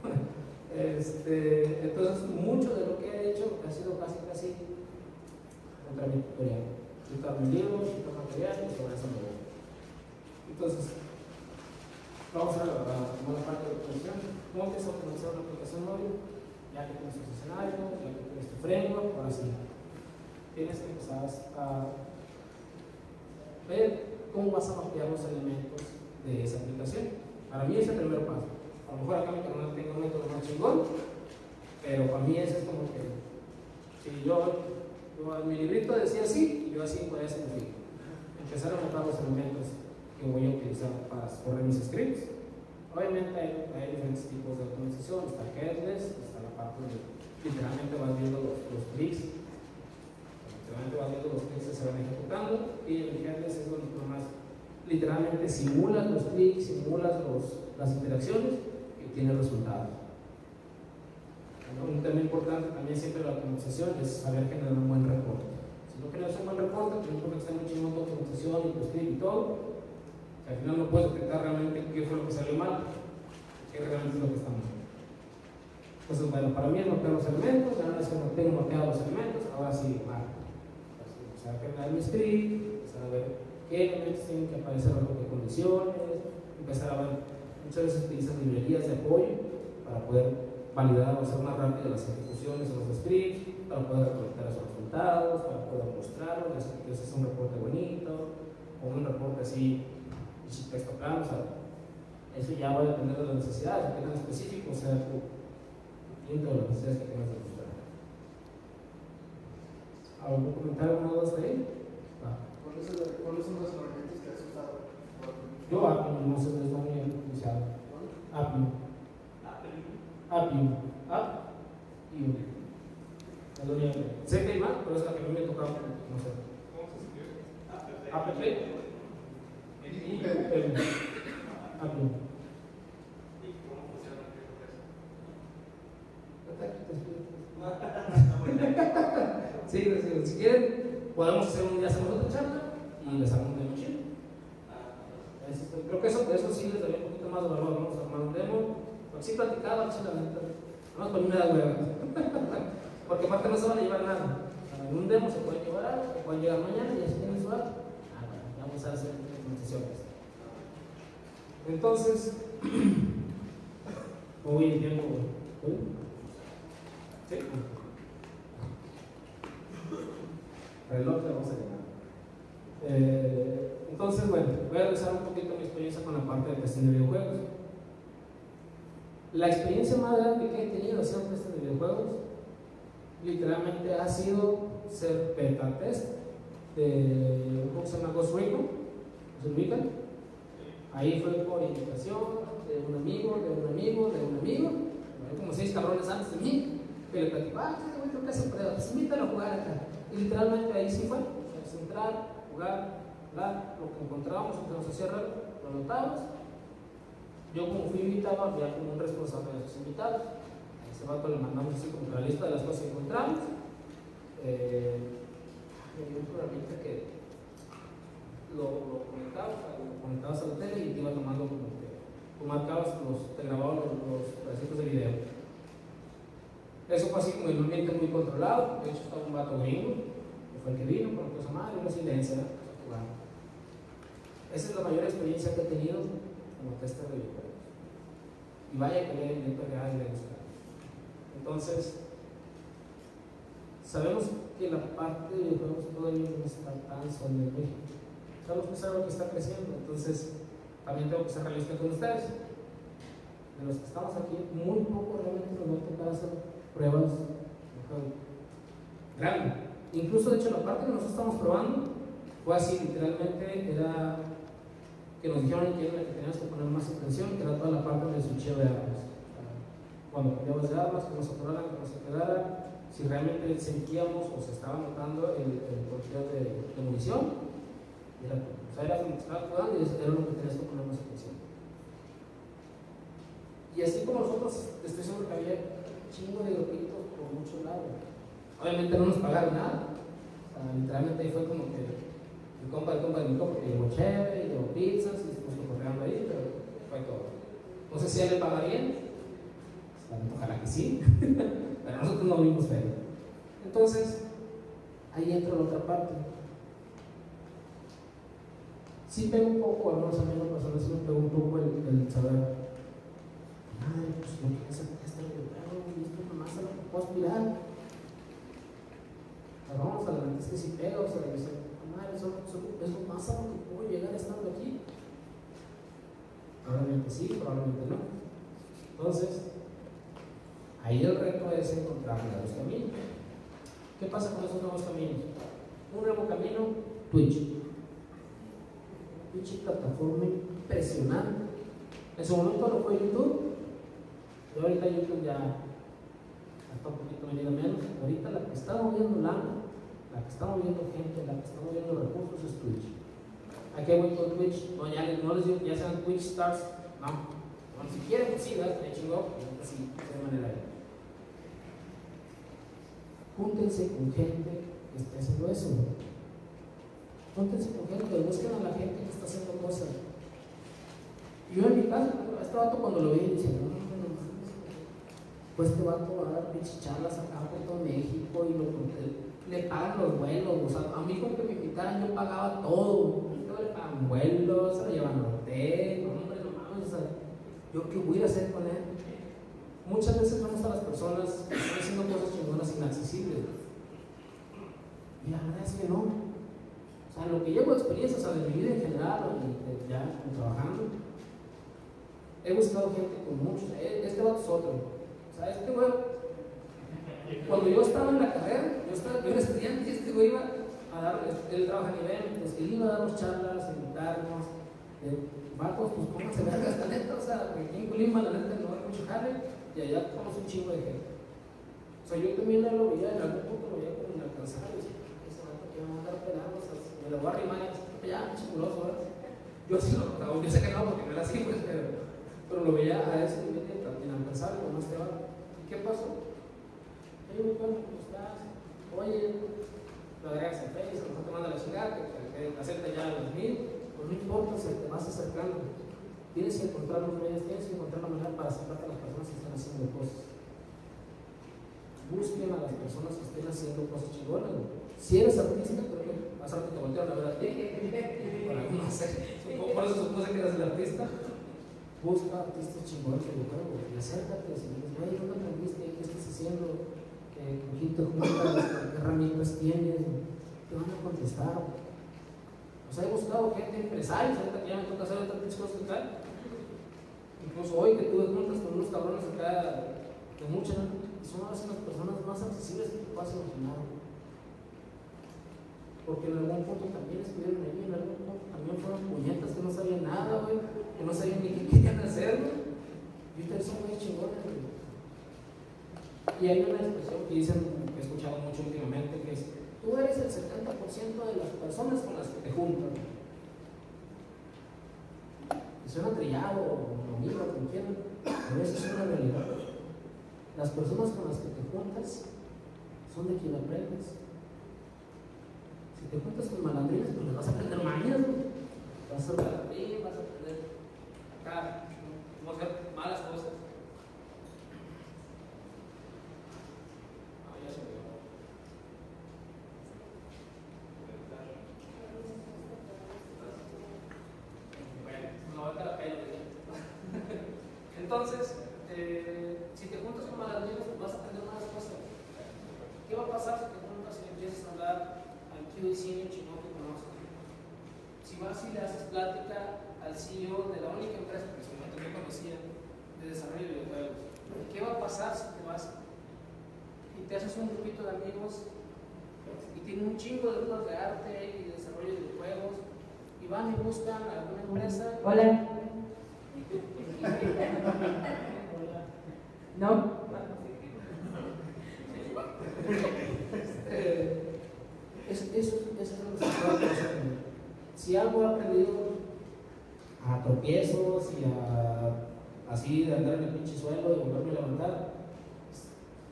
Este, entonces, mucho de lo que he hecho ha sido casi, casi contra mi tutorial. Citar mi libro, citar sobre eso me voy. Entonces, vamos a la, la, la parte de optimización. ¿Cómo empiezas a optimizar una aplicación móvil? Ya que tienes tus escenarios, ya que tienes tu framework, ahora sí. Tienes que empezar a ver cómo vas a mapear los elementos de esa aplicación. Para mí es el primer paso. A lo mejor acá mi canal tengo un método más chingón, pero para mí ese es como que si yo, yo- mi librito decía así, yo así voy a hacer así. Empezar a mapear los elementos que voy a utilizar para correr mis scripts. Obviamente hay, diferentes tipos de automatización, está headless, está la parte de literalmente vas viendo los, los clics, literalmente vas viendo los clics que se van ejecutando y el headless es donde más literalmente simulas los clics, simulas los, las interacciones y tienes resultados. Un tema importante también siempre de la automatización es saber generar un buen reporte. Si no generas un buen reporte, por ejemplo, que muy chingón tu automatización y script y todo, al final no puedes detectar realmente qué fue lo que salió mal, qué realmente es lo que está mal. Entonces, bueno, para mí es mapear los elementos, ya una vez que tengo mapeados los elementos, ahora sí, marco. Empezar a crear mi script, empezar a ver qué elementos tienen que aparecer bajo qué condiciones, empezar a ver, muchas veces utilizan librerías de apoyo para poder validar o hacer más rápido las ejecuciones de los scripts, para poder recolectar esos resultados, para poder mostrarlos, sea que es un reporte bonito, o un reporte así, texto plano, o sea, eso ya va a depender de las necesidades, que tan específico sea tu cliente o las necesidades que tengas de mostrar. ¿Algún comentario o hasta ahí? Ah. ¿Cuáles son las- ¿Cuáles son las herramientas que has usado? Yo Appium, no sé si está muy. Appium. Es lo único que- Sé que hay más, pero es la que mí me ha tocado, no sé. App. I-U-M. Appium. Sí, sí, si quieren, podemos hacer un día, hacemos otra charla y les hago un Creo que eso, eso sí les daría un poquito más de valor, vamos a armar un demo. Porque sí platicaba, sí, la neta. Nada más para mí me da hueva. Porque aparte no se van a llevar nada. O sea, En un demo se puede llevar algo, que pueden llegar mañana y así tienen su algo. Ah, bueno, vamos a hacer concesión. Entonces, ¿cómo voy el tiempo? ¿Voy? Sí. Reloj le vamos a llamar. Eh, entonces, bueno, voy a revisar un poquito mi experiencia con la parte de testing de videojuegos. La experiencia más grande que he tenido haciendo testing de videojuegos, literalmente ha sido ser beta test de un se llama Ghost Recon, ¿se ubican? Ahí fue por invitación de un amigo, de un amigo, de un amigo, como seis cabrones antes de mí, que le platicó, ah, este güey creo que hace pruebas, pues invítalo a jugar acá. Y literalmente ahí sí fue, entrar, jugar, lo que encontrábamos, lo que nos hacía raro, lo anotábamos. Yo como fui invitado, había como un responsable de esos invitados. A ese vato le mandamos así como la lista de las cosas que encontramos. Eh, dio un programita que lo, lo lo conectabas a la tele y te iba tomando como que tú marcabas, los, te grababa los, los pedacitos de video. Eso fue así como en un ambiente muy controlado. De hecho, estaba un vato gringo, que fue el que vino con cosa madre, una silencia. Esa es la mayor experiencia que he tenido como tester de videojuegos. Y vaya que le he pegado y le he. Entonces, sabemos que la parte de videojuegos todavía no está tan sólida en México. Sabemos que es algo que está creciendo. Entonces, también tengo que ser realista con ustedes. De los que estamos aquí, muy poco realmente nos va a tocar hacer pruebas de juego. Grande. Incluso, de hecho, la parte que nosotros estamos probando fue así, literalmente era que nos dijeron que era la que teníamos que poner más atención, que era toda la parte del switcheo de armas. Cuando cambiabas de armas, nos saturaran, que nos se quedara, si realmente sentíamos o se estaba notando el, el de, de munición, era, o sea, era como estaba jugando y era lo que tenías que poner más atención. Y así como nosotros, estoy seguro que había chingo de grupitos por muchos lados. Obviamente no nos pagaron nada. Literalmente ahí fue como que el compa del compa de mi compa que llevó chévere, llevó pizzas y se puso correando ahí, pero fue todo. No sé si a él le. O sea, ojalá que sí. pero nosotros no vimos feria. Entonces, ahí entra la otra parte. Sí pega un poco, al menos a mí en lo personal sí me pega un poco el, el saber Madre, pues lo que hace este videojuego, y esto nomás se lo puedo aspirar. Pero vamos a es que si pega, o sea, madre, eso, eso, eso más a que puedo llegar estando aquí. Probablemente sí, probablemente no. Entonces, ahí el reto es encontrar nuevos caminos. ¿Qué pasa con esos nuevos caminos? Un nuevo camino, Twitch. Twitch plataforma impresionante. En su momento lo fue YouTube, y ahorita YouTube ya está un poquito venido menos. Ahorita la que está moviendo lana, la que está moviendo gente, la que está moviendo recursos es Twitch. ¿A qué voy con Twitch? No, ya, no les digo que ya sean Twitch Stars, no. Si quieren, sí, chingón, pues sí, de manera ahí. Júntense con gente que esté haciendo eso. Júntense con gente, busquen a la gente que está haciendo cosas. Yo en mi caso, este vato cuando lo vi, decía, no, no, no, pues este vato va a dar pinches charlas acá por todo México y lo, le pagan los vuelos. O sea, a mí con que me invitaran yo pagaba todo. Yo le pagan vuelos, se lo llevan al hotel, no, hombre, no mames, o sea, yo qué voy a hacer con él. Muchas veces vemos a las personas haciendo cosas chingonas inaccesibles. Y la verdad es que no. O sea, lo que llevo de experiencia, o sea, de mi vida en general, de, de- ya trabajando, he buscado gente con muchos. e- Este vato es otro. O sea, este güey, cuando yo estaba en la carrera, yo, estaba, yo era estudiante y este güey iba a dar, él trabaja en eventos, él iba a darnos charlas, a invitarnos. De, vatos, pues pónganse vergas, la neta, o sea, aquí en Colima, la neta, no hay mucho jale y allá conoce un chingo de gente. O sea, yo también lo veía, en algún punto lo veía como inalcanzable. ese vato que va a andar pelado, o sea, me lo voy a arrimar ya, chiculoso, ¿verdad? Yo sí lo notaba, yo sé que no, porque no era así, pues, pero, pero lo veía a ese nivel inalcanzable como este vato. ¿Y qué pasó? Güey, ¿cómo estás? Oye, lo agregas en Facebook, no te manda la que, que, que acepta ya los mil, pues no importa, se te vas acercando. Tienes que encontrar los medios, tienes que encontrar la manera para acercarte a las personas que están haciendo cosas. Busquen a las personas que estén haciendo cosas chingonas. Si eres artista, creo que más rato te voltearon a ver a ti. Por eso supuse que eras el artista. Busca artistas chingones de videojuegos y acércate. Si dices, güey, ¿dónde aprendiste? ¿Qué estás haciendo? ¿Qué, con quién te juntas? ¿Qué herramientas tienes? Te van a contestar. O sea, he buscado gente, empresarios, ahorita que ya me toca hacer pinches cosas que tal. Incluso hoy que tuve juntas con unos cabrones acá de mucha, y son a veces las personas más accesibles que te puedas imaginar. Porque en algún punto también estuvieron ahí, en algún punto también fueron puñetas que no sabían nada, güey, que no sabían ni qué querían hacer, güey. Y ustedes son muy chingones, güey. Y hay una expresión que dicen, que he escuchado mucho últimamente, que es, tú eres el 70% de las personas con las que te juntas. Suena trillado, o amigo, como quieran, pero eso es una realidad. Las personas con las que te juntas son de quien aprendes. Si te juntas con malandrines, pues vas a aprender mañas, ¿no? Vas a aprender, vas a aprender acá, cómo hacer malas cosas. Ah, ya se me olvidó. Bueno, no va a la pena. Entonces, eh, si te juntas con malandrines, pues vas a aprender malas cosas. ¿Qué va a pasar si te juntas y empiezas a hablar al QA senior chingón que conoces? Si vas y le haces plática al CEO de la única empresa que en su momento yo conocía de desarrollo de videojuegos, ¿qué va a pasar si te vas y te haces un grupito de amigos y tienen un chingo de dudas de arte y de desarrollo de videojuegos y van y buscan a alguna empresa? Hola. No. Eh, es- eso, eso es lo que se puede hacer. Si algo he aprendido a tropiezos y a así de andar en el pinche suelo y volverme a levantar,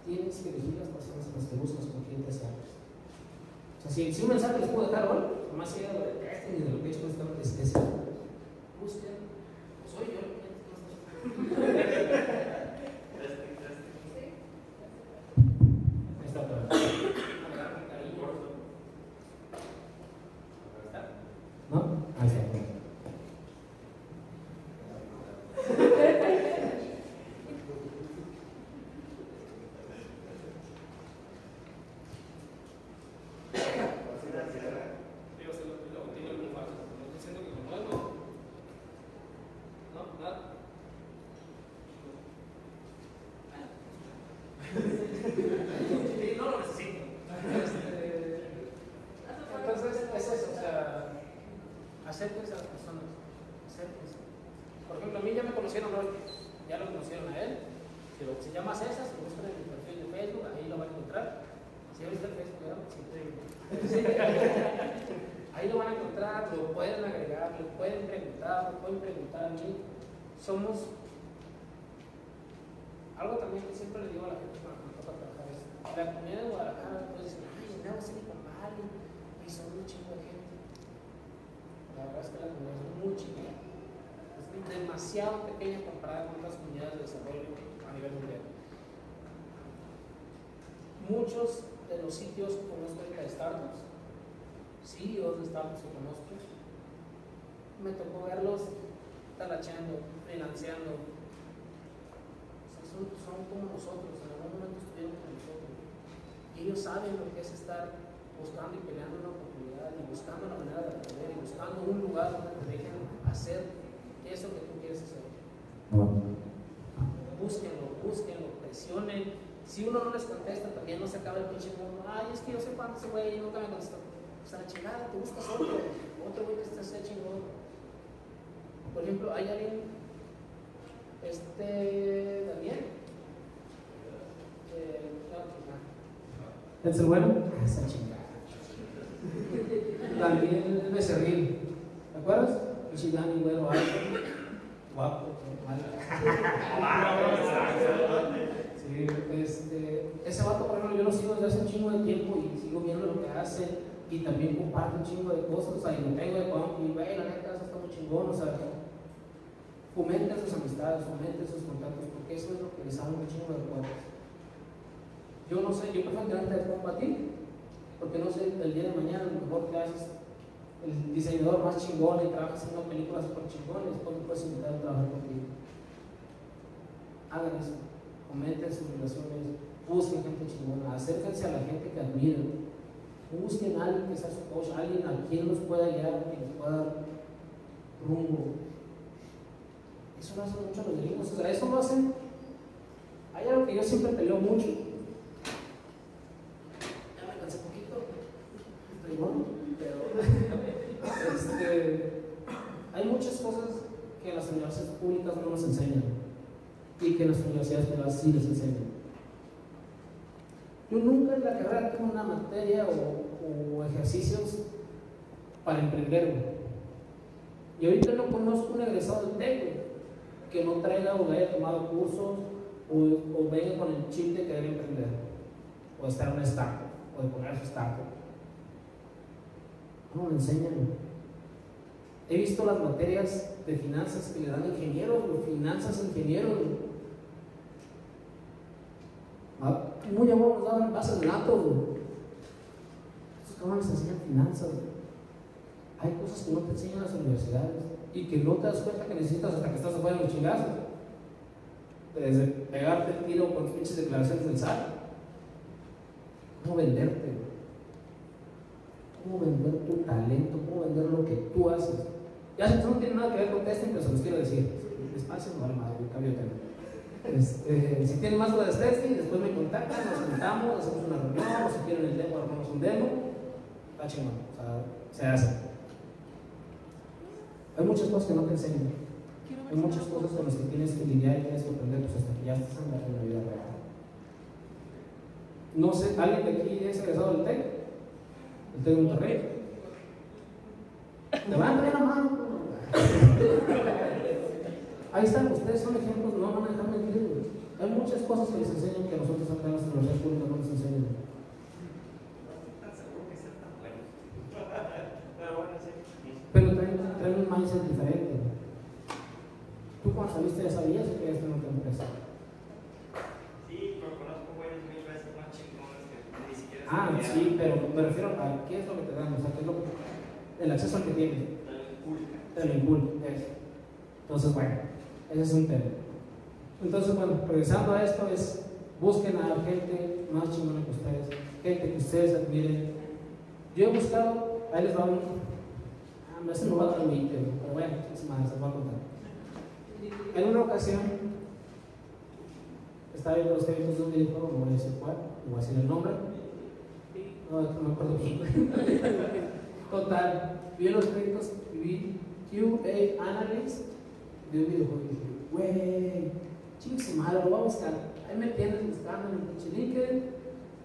tienes que elegir las personas a las que buscas con quién te acercas. O sea, si, si un mensaje les puedo dejar hoy, nomás sea de este ni de lo que he esta es. Busquen, soy yo. Ahí está, pero- Hablar con cariño. ¿No? Ahí está. Digo, se lo, lo tiene algún falso. No estoy diciendo que lo muevo. No, nada. Sí, no lo necesito. Este, entonces, es eso, o sea, acérquense a las personas. Acérquense. Por ejemplo, a mí ya me conocieron hoy, ya lo conocieron a él. Si lo- Se llama César, se buscan en mi perfil de Facebook, ahí lo van a encontrar. Si abriste el Facebook, ¿verdad? Sí, sí. Ahí lo van a encontrar, lo pueden le pueden preguntar, me pueden preguntar a mí. Somos algo también que siempre le digo a la gente cuando me toca trabajar es, la comunidad de Guadalajara puede decir, ay, andamos en Iguambali, y son un chingo de gente. La verdad es que la comunidad es muy chiquita, es demasiado pequeña comparada con otras comunidades de desarrollo a nivel mundial. muchos de los sitios conozco ahorita de startups, CEOs de startups que conozco, me tocó verlos talacheando, financiando. O sea, son, son como nosotros, en algún momento estuvieron con nosotros. Y ellos saben lo que es estar buscando y peleando una oportunidad y buscando la manera de aprender y buscando un lugar donde te dejen hacer eso que tú quieres hacer. Búsquenlo, búsquenlo, presionen. Si uno no les contesta, también no se acaba el pinche mundo. Ay, es que yo sé cuánto ese güey nunca me contestó. O sea, chingada, te buscas otro, otro güey que esté chingón. Por ejemplo, hay alguien, este, Daniel. Eh, no, no. ¿Es el bueno? Ah, esa chingada. Daniel Becerril. ¿Te acuerdas? El chingani, güero, alto, guapo, Sí, este, ese vato, por ejemplo, yo lo sigo desde hace un chingo de tiempo y sigo viendo lo que hace y también comparte un chingo de cosas, o sea, y lo tengo de y, güey, la neta, eso está muy chingón, o sea, fomenten sus amistades, fomenten sus contactos, porque eso es lo que les habla un de cosas. Yo no sé, yo prefiero tirarte de ti, porque no sé, el día de mañana a lo mejor te haces el diseñador más chingón y trabajas en una película super chingón y después me puedes invitar a trabajar contigo. Hagan eso, fomenten sus relaciones, busquen gente chingona, acérquense a la gente que admiran Busquen a alguien que sea su coach, alguien a quien los pueda guiar, que les pueda dar rumbo. Eso lo hacen mucho los gringos, o sea, eso lo hacen. Hay algo que yo siempre peleo mucho. Ya me cansé poquito, estoy bueno, pero este, hay muchas cosas que las universidades públicas no nos enseñan y que las universidades privadas sí les enseñan. Yo nunca en la carrera tengo una materia o, ejercicios para emprender. Y ahorita no conozco un egresado del TEC que no traiga o haya tomado cursos o, venga con el chip de querer emprender o estar en una startup o de poner su startup. No enseñan. He visto las materias de finanzas que le dan ingenieros, finanzas ingenieros. ¿Ah? muy a nos daban bases de datos, ¿Cómo les enseñan finanzas? Hay cosas que no te enseñan las universidades y que no te das cuenta que necesitas hasta que estás afuera de los chingazos. Desde pegarte el tiro con pinches declaraciones del SAT. ¿Cómo venderte? ¿Cómo vender tu talento? ¿Cómo vender lo que tú haces? Ya si no tiene nada que ver con testing, pero se los quiero decir. Despacio, no madre, cambio de tema. Este, si tienen más dudas de testing, después me contactan, nos sentamos, hacemos una reunión, si quieren el demo, armamos un demo. Está chingón, o sea, se hace. Hay muchas cosas que no te enseñan. Hay muchas cosas con las que tienes que lidiar y tienes que aprender pues, hasta que ya estás en la, vida real. No sé, ¿alguien de aquí es egresado del TEC? ¿El TEC de Monterrey? Levanten la mano. Ahí están, ustedes son ejemplos, no van a dejar mentir. Hay muchas cosas que les enseñan que a nosotros acá en las universidades públicas no nos enseñan. Pero traen, diferente. Tú cuando saliste ya sabías que querías tener otra empresa. Sí, pero conozco güeyes mil veces más chingones que ni siquiera Ah, sí, pero me refiero a qué es lo que te dan, o sea, qué es lo que, el acceso al que tienes. Te lo inculca. Entonces, bueno. Ese es un tema. Entonces, bueno, regresando a esto, es busquen a gente más chingona que ustedes, gente que ustedes admiren. Yo he buscado, ahí les va un. Ah, me hacen robar el pero bueno, es más, se va a contar. En una ocasión, estaba viendo los créditos de un videojuego, no voy a decir cuál, no voy a decir el nombre. No, no me acuerdo bien. Total, vi los créditos y vi QA Analyst de un videojuego y dije, güey, chicos, lo voy a buscar. Ahí me tienes buscando en el pinche LinkedIn.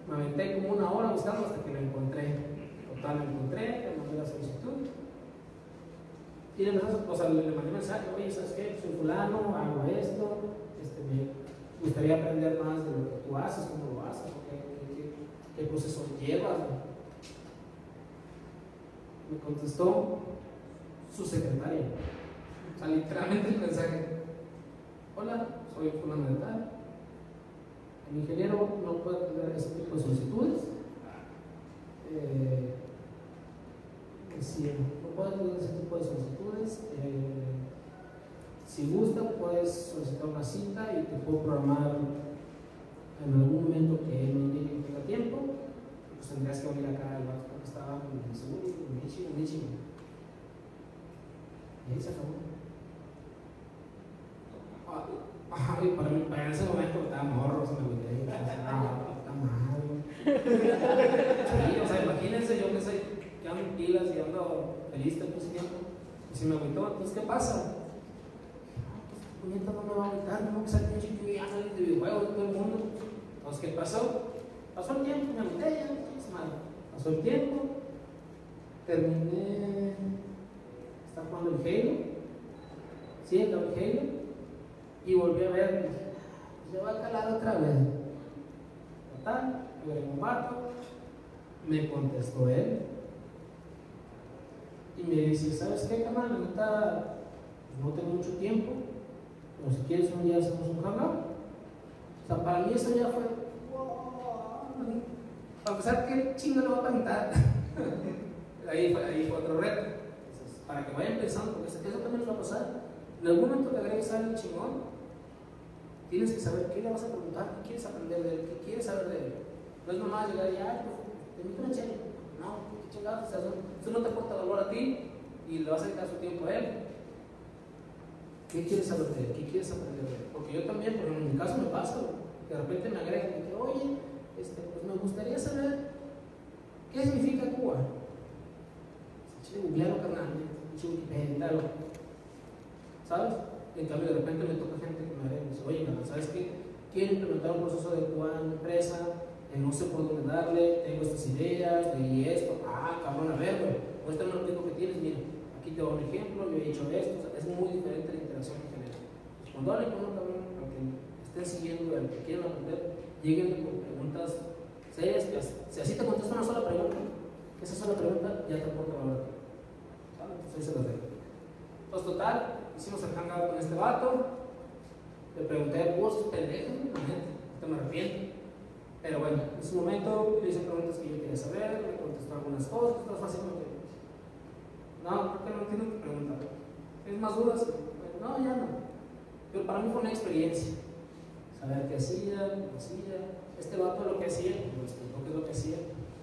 Me aventé como una hora buscando hasta que lo encontré. Total, lo encontré, le mandé la solicitud. Y le, o sea, le, mandé mensaje, oye, ¿sabes qué? Soy fulano, hago esto, este, me gustaría aprender más de lo que tú haces, cómo lo haces, qué, qué, qué proceso llevas. Me contestó su secretaria literalmente el mensaje, hola, soy fulano de tal, El ingeniero no puede atender ese tipo de solicitudes. Eh, no puede atender ese tipo de solicitudes, eh, si gusta, puedes solicitar una cita y te puedo programar en algún momento que que tenga tiempo. Pues tendrías que venir acá al vato que estaba en el seguro, en Michigan, en Michigan. Y ahí se acabó. Ah, y para, mí, para ese momento estaba morro, se me olvidé. Ah, puta madre. Sí, o sea, imagínense yo que soy, que ando en pilas y ando feliz todo ese tiempo. Y se me agüitó, entonces, ¿qué pasa? puñeta no me va a aguantar, no que ser pinche que ya sale de todo el mundo. Entonces, ¿qué pasó? Pasó el tiempo, me agüité, ya, no mal. Pasó el tiempo, terminé. Está jugando el Halo. Sí, el Halo. Y volví a ver, se va a calar otra vez. Total, era un vato, me contestó él. Y me dice, ¿sabes qué, camarada? Ahorita no tengo mucho tiempo o si quieres un día hacemos un hangout. O sea, para mí eso ya fue, wow. Para empezar, ¿qué chingo lo va a cantar? ahí, fue, ahí fue otro reto. Entonces, para que vayan pensando, porque eso también les va a pasar. En algún momento que agregues a alguien chingón, tienes que saber qué le vas a preguntar, qué quieres aprender de él, qué quieres saber de él. No es nomás llegar y, ay, pues, te invito una chela. No, chingados, o sea, eso no te aporta valor a ti y le vas a dedicar su tiempo a él. ¿Qué quieres él? ¿Qué quieres aprender de él? Porque yo también, por en mi caso me pasa, de repente me agregan y que, oye, este, pues me gustaría saber qué significa Cuba. Che, googlealo, carnal, y tal. ¿Sabes? En cambio, de repente me toca gente que me dice, oye, ¿sabes qué? Quiero implementar un proceso de Cuba en empresa, eh, no sé por dónde darle, tengo estas ideas, leí esto, ah, cabrón, a ver, güey, muéstrame lo único que tienes, mira, aquí te doy un ejemplo, yo he hecho esto, es muy diferente la interacción que genera. Pues cuando hablen con un cabrón, aunque estén siguiendo, al que quieran aprender, lleguen con preguntas serias, que si así te contesta una sola pregunta, esa sola pregunta ya te aporta valor. Entonces ahí se dejo. Pues total, hicimos el hangout con este vato, le pregunté, vos, pendejo, no me arrepiento. Pero bueno, en ese momento le hice preguntas que yo quería saber, me contestó algunas cosas, entonces fue así como que, no, ¿por qué no entiendo tu pregunta? ¿Tienes más dudas? No, ya no. Pero para mí fue una experiencia. Saber qué hacía, qué hacía. Este vato lo que hacía, me explicó qué es lo que hacía.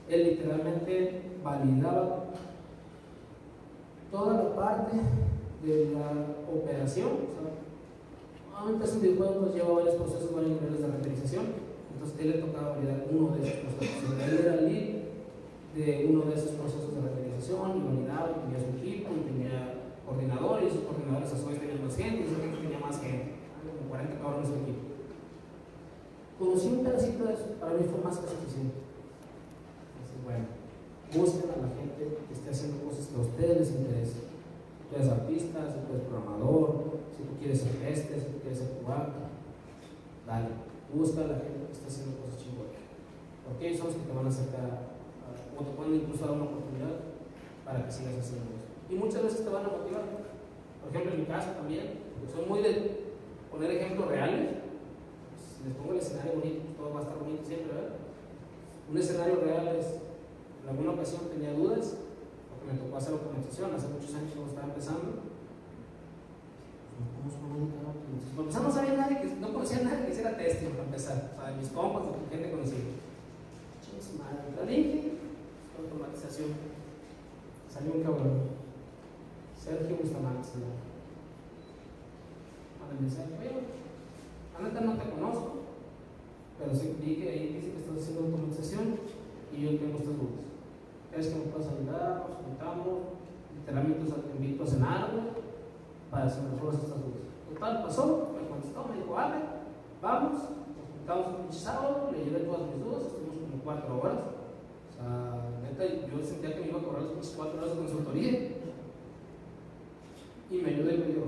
Él literalmente validaba toda la parte de la operación. O sea, una empresa de videojuegos lleva varios procesos, varios niveles de renderización. Entonces él le tocaba validar uno de esos procesos. Él era el lead de uno de esos procesos de renderización y validaba, y tenía su equipo, y tenía coordinadores, y sus coordinadores a su vez tenían más gente, y su gente tenía más gente, como 40 cabrones en equipo. Conocí un pedacito de eso, para mí fue más que suficiente. Entonces, bueno, busquen a la gente que esté haciendo cosas que a ustedes les interesen. Si tú eres artista, si tú eres programador, si tú quieres ser este, si tú quieres ser cubano, dale, busca a la gente que esté haciendo cosas chingonas. Porque ellos son los que te van a acercar o te pueden incluso dar una oportunidad para que sigas haciendo eso. Y muchas veces te van a motivar. Por ejemplo, en mi caso también, soy muy de poner ejemplos reales. Si les pongo el escenario bonito, pues todo va a estar bonito siempre, ¿verdad? Un escenario real es, en alguna ocasión tenía dudas, porque me tocó hacer automatización hace muchos años cuando estaba empezando. Pues, no conocía a nadie que hiciera testing para empezar. O sea, mis compas, de gente conocida. Madre, la dije, automatización. Salió un cabrón. Sergio Bustamante se llama. Manda mensaje, oye, la neta no te conozco, pero sí vi que ahí dice que estás haciendo automatización y yo tengo estas dudas. ¿Crees que me puedes ayudar? Nos juntamos, literalmente te invito a para que me resuelvas estas dudas. Total, pasó, me contestó, me dijo, vale, vamos, nos juntamos un sábado, le llevé todas mis dudas, estuvimos como cuatro horas. O sea, neta, yo sentía que me iba a cobrar las cuatro horas de consultoría. Y me ayudó y me dijo,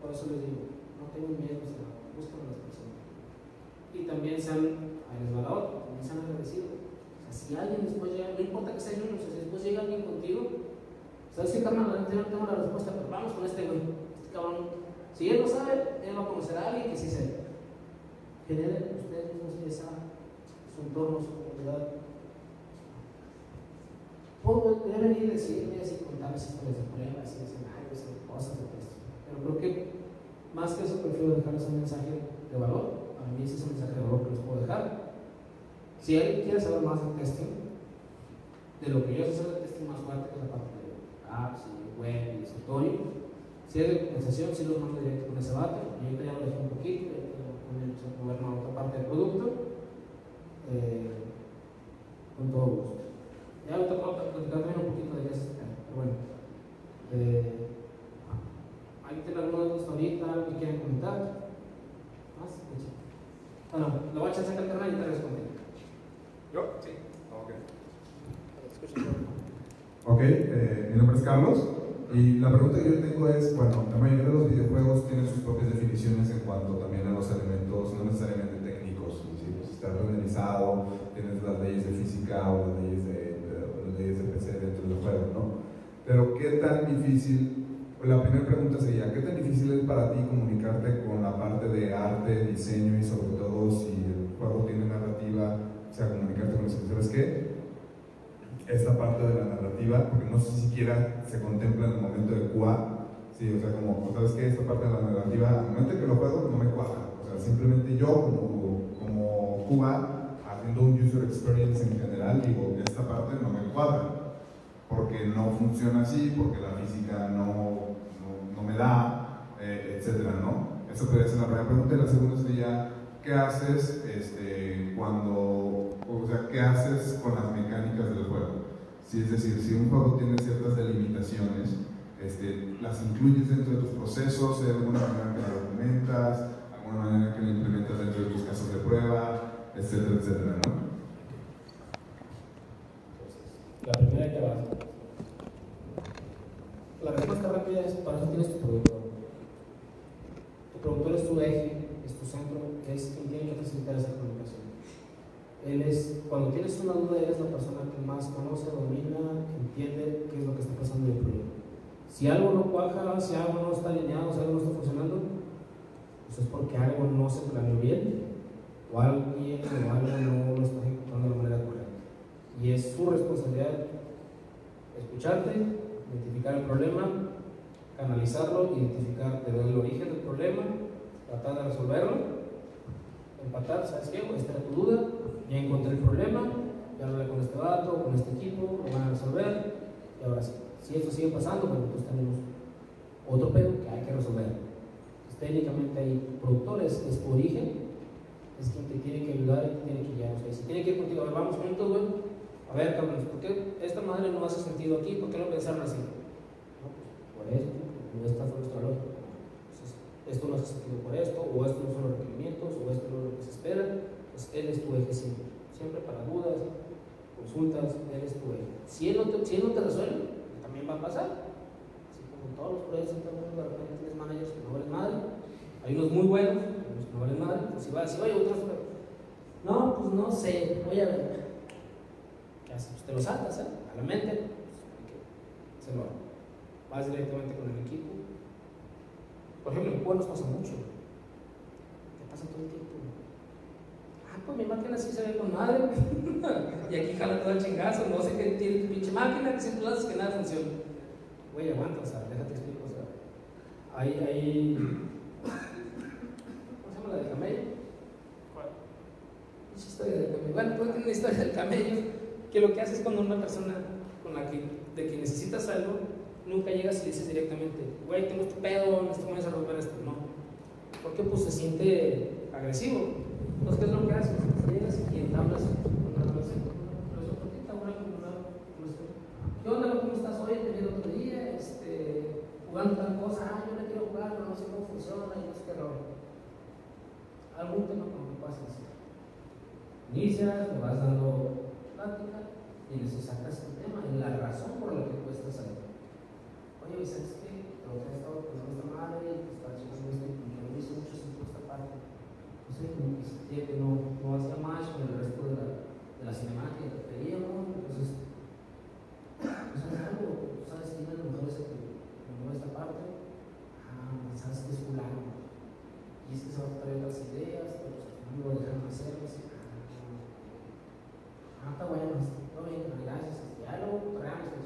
por eso les digo, no tengo miedo, o sea, buscan a las personas. Y también sean, ahí les va la otra, también sean agradecidos. O sea, si alguien después llega, no importa que sea yo, o sea, si después llega alguien contigo, ¿sabes qué, carnal? Yo no tengo la respuesta, pero vamos con este güey, este cabrón. Si él no sabe, él va a conocer a alguien que sí sepa. generen ustedes mismos esa, su entorno, su comunidad. Puedo venir y decirles y contarles historias de pruebas y escenarios y cosas de esto, pero creo que más que eso prefiero dejarles un mensaje de valor. A mí ese es el mensaje de valor que les puedo dejar. Si alguien quiere saber más de testing, de lo que yo sé hacer de testing más fuerte, que la parte de apps y web y escritorio, si hay de compensación, si los mando directo con ese vato. Y ahorita ya lo dejé un poquito, con el moverme a otra parte del producto, eh, con todo gusto. Ya ahorita puedo platicar también un poquito de qué es pero bueno. Eh, ¿Alguien tiene alguna duda ahorita? ¿Algo que quieran comentar? ¿Más? Bueno, lo voy a echar a internet y te respondo. ¿Yo? Sí. Ok. Ok, eh, mi nombre es Carlos. Y la pregunta que yo tengo es, bueno, la mayoría de los videojuegos tienen sus propias definiciones en cuanto también a los elementos, no necesariamente técnicos, es decir, si está organizado, tienes las leyes de física o las leyes de, de, las leyes de PC dentro del juego, ¿no? Pero ¿qué tan difícil, la primera pregunta sería, ¿qué tan difícil es para ti comunicarte con la parte de arte, diseño y sobre todo si el juego tiene narrativa, o sea, comunicarte con eso? ¿Sabes qué? Esta parte de la narrativa, porque no sé si siquiera se contempla en el momento de QA, sí, o sea, como, ¿sabes qué? Esta parte de la narrativa, al momento que lo juego no me cuadra, o sea, simplemente yo como, como QA, haciendo un user experience en general, digo, esta parte no me cuadra, porque no funciona así, porque la física no, no, no me da, eh, etcétera, ¿no? Eso podría ser la primera pregunta, y la segunda sería, ¿qué haces este, cuando o sea, ¿qué haces con las mecánicas del juego? Si, es decir, si un juego tiene ciertas delimitaciones, este, las incluyes dentro de tus procesos, de alguna manera que lo documentas, alguna manera que lo implementas dentro de tus casos de prueba, etcétera, etcétera, ¿no? La primera que va. La respuesta rápida es, para eso tienes tu productor. Tu productor es tu eje, centro, es quien tiene que facilitar esa comunicación. Él es, cuando tienes una duda, él es la persona que más conoce, domina, entiende qué es lo que está pasando en el proyecto. Si algo no cuaja, si algo no está alineado, si algo no está funcionando, pues es porque algo no se planeó bien, o alguien o algo no lo está ejecutando de la manera correcta. Y es su responsabilidad escucharte, identificar el problema, canalizarlo, identificar de dónde el origen del problema, tratar de resolverlo, empatar, ¿sabes qué? Esta era tu duda, ya encontré el problema, ya hablé con este vato, con este equipo, lo van a resolver, y ahora sí. Si esto sigue pasando, bueno, pues tenemos otro pedo que hay que resolver. Pues, técnicamente hay productores, es tu origen, es quien te tiene que ayudar y te tiene que guiar. Si tiene que ir contigo, a ver, vamos juntos, güey. A ver, cabrón, ¿por qué esta madre no hace sentido aquí? ¿Por qué no pensaron así? No, pues por esto, no fue nuestra lógica. Esto no hace sentido por esto, o esto no son los requerimientos, o esto no es lo que se espera. Pues él es tu eje siempre. Siempre para dudas, consultas, él es tu eje. Si él no te, si él no te resuelve, también va a pasar. Así como todos los proyectos, de repente tienes managers que no valen madre. Hay unos muy buenos, unos que no valen madre. Pues si va, si va, hay otros. No, pues no sé, voy a ver. ¿Qué haces? Pues te lo saltas, ¿eh? A la mente, pues, se lo vas directamente con el equipo. Por ejemplo, en Cuba nos pasa mucho. Te pasa todo el tiempo. Ah, pues mi máquina sí se ve con madre. y aquí jala todo el chingazo. No sé qué tiene tu pinche máquina, que siempre haces que nada funciona. Güey, aguanta, o sea, déjate explico. O sea, hay, hay. ¿Cómo se llama la de camello? ¿Cuál? Esa historia del camello. Bueno, pues tiene una historia del camello que lo que haces cuando una persona con la que, de que necesitas algo, nunca llegas y dices directamente, güey, tengo este pedo, necesito a resolver esto. No. Porque pues se siente agresivo. Entonces, ¿qué es lo que haces? Llegas y entablas una relación. Relación cortita, una conversación. ¿Qué onda? ¿Cómo estás hoy? Te vi el otro día, este, jugando tal cosa. Ah, yo le quiero jugar, pero no sé cómo funciona y no sé qué rollo. Algún tema como que pasa así. Inicias, te vas dando plática y les sacas el tema y la razón por la que oye, ¿sabes qué? Te estado con esta madre y te estaba checando esto y me hizo mucho sentido esta parte. No sé, como que sentía que no, no hacía más con el resto de la, de la cinemática que entonces, pues es algo, ¿sabes quién es la mujer esa que mandó esta parte? Ah, ¿sabes qué es fulano? Y es que se va a traer las ideas, pero pues, no lo dejaron hacerlas. Ah, ah, está bueno, está bien, gracias, este, ya lo traemos,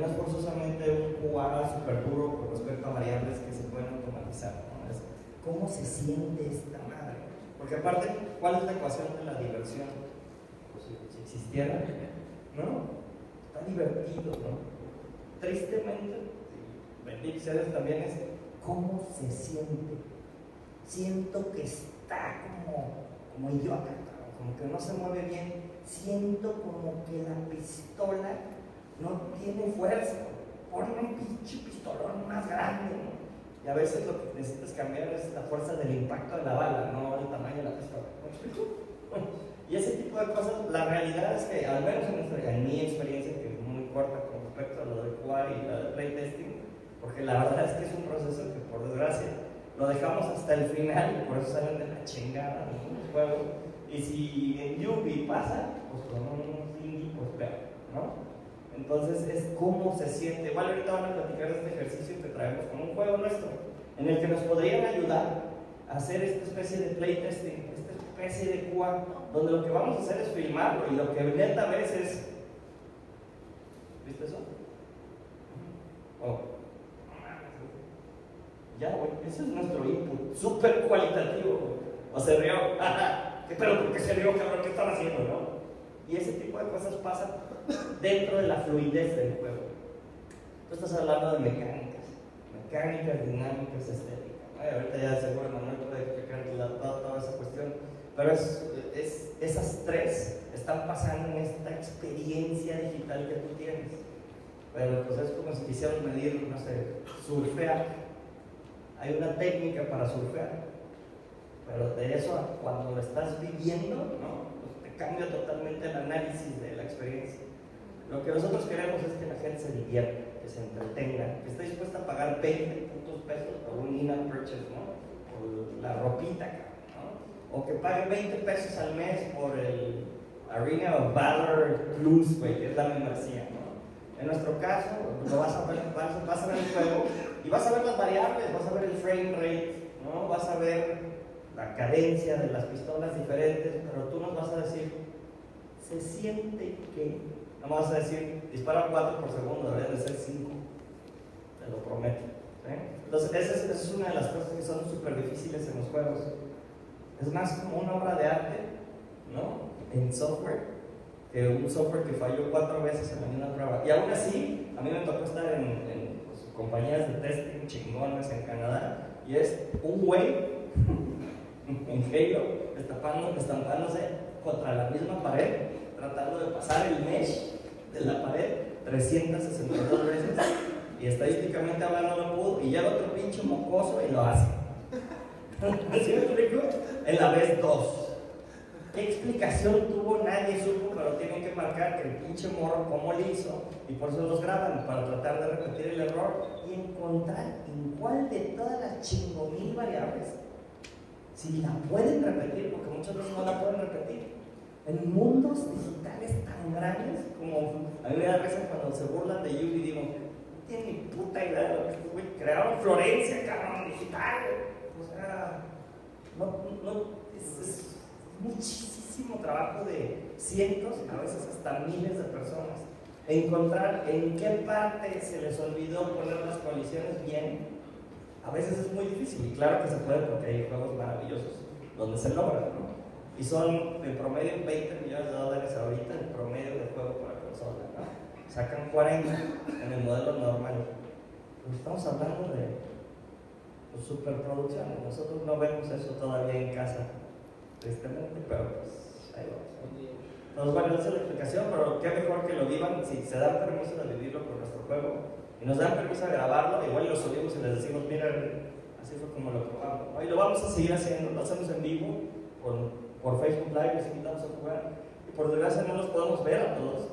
no es forzosamente un QA super duro con respecto a variables que se pueden automatizar. ¿no? Cómo se siente esta madre. Porque aparte, ¿cuál es la ecuación de la diversión? Pues si, existiera, ¿no? Está divertido, ¿no? Tristemente, bendito también es cómo se siente. Siento que está como, como idiota, como que no se mueve bien. Siento como que la pistola no tiene fuerza. Ponme un pinche pistolón más grande, ¿no? Y a veces lo que necesitas cambiar es la fuerza del impacto de la bala, no el tamaño de la pistola. Y ese tipo de cosas, la realidad es que, al menos en, mi experiencia, que es muy corta con respecto a lo de QA y la de playtesting, porque la verdad es que es un proceso que, por desgracia, lo dejamos hasta el final y por eso salen de la chingada los juegos. Y si en Yubi pasa, pues con un indie, pues peor, ¿no? Entonces es cómo se siente. Igual ahorita van a platicar de este ejercicio que traemos como un juego nuestro, en el que nos podrían ayudar a hacer esta especie de playtesting, esta especie de QA, donde lo que vamos a hacer es filmarlo y lo que neta ves es. ¿Viste eso? Oh. Ya, güey, ese es nuestro input, súper cualitativo. O se rió, ¿qué pero por qué se rió, cabrón? ¿Qué están haciendo, no? Y ese tipo de cosas pasan dentro de la fluidez del juego. Tú estás hablando de mecánicas, mecánicas, dinámicas, estéticas. Ay, ahorita ya seguro Manuel puede explicar toda, toda esa cuestión, pero es, es- esas tres están pasando en esta experiencia digital que tú tienes. Pero pues es como si quisieras medir, no sé, surfear. Hay una técnica para surfear, pero de eso cuando lo estás viviendo, ¿no? Pues te cambia totalmente el análisis de la experiencia. Lo que nosotros queremos es que la gente se divierta, que se entretenga, que esté dispuesta a pagar 20 putos pesos por un in-app purchase, ¿no? Por la ropita, ¿no? O que pague 20 pesos al mes por el Arena of Valor Plus, güey, que es la membresía, ¿no? En nuestro caso, lo vas a ver, vas, vas a ver el juego y vas a ver las variables, vas a ver el frame rate, ¿no? Vas a ver la cadencia de las pistolas diferentes, pero tú nos vas a decir, se siente que, no me vas a decir, dispara 4 por segundo, debe de ser 5, te lo prometo. ¿sí? Entonces, esa es, esa es una de las cosas que son súper difíciles en los juegos. Es más como una obra de arte, ¿no? En software, que un software que falló cuatro veces en la misma prueba. Y aún así, a mí me tocó estar en, pues, compañías de testing chingonas en Canadá, y es un güey en Halo, estampándose contra la misma pared, tratando de pasar el mesh de la pared 362 veces. Y estadísticamente hablando no pudo, y llega otro pinche mocoso y lo hace. ¿Sí me explico? En la vez 2. ¿Qué explicación tuvo? Nadie supo, pero tienen que marcar que el pinche morro cómo le hizo y por eso los graban, para tratar de repetir el error y encontrar en cuál de todas las chingomil variables si la pueden repetir, porque muchas veces no la pueden repetir. En mundos digitales tan grandes como a mí me da risa cuando se burlan de Yubi, digo, no tienen ni puta idea de lo que estos güeyes crearon Florencia, cabrón, digital. O sea, es, es muchísimo trabajo de cientos, a veces hasta miles de personas. Encontrar en qué parte se les olvidó poner las coaliciones bien, a veces es muy difícil. Y claro que se puede porque hay juegos maravillosos donde se logra, ¿no? Y son en promedio 20 millones de dólares ahorita el promedio de juego para consola, ¿no? Sacan 40 en el modelo normal. Pero estamos hablando de pues, superproducciones. Nosotros no vemos eso todavía en casa, tristemente, pero pues ahí vamos. ¿no? Entonces, bueno, esa es la explicación, pero qué mejor que lo vivan si se dan permiso de vivirlo con nuestro juego y nos dan permiso de grabarlo, igual lo subimos y les decimos, mira, así fue como lo probamos. ¿no? Y lo vamos a seguir haciendo, lo hacemos en vivo por, por Facebook Live, les invitamos a jugar. Y por desgracia no los podemos ver a todos,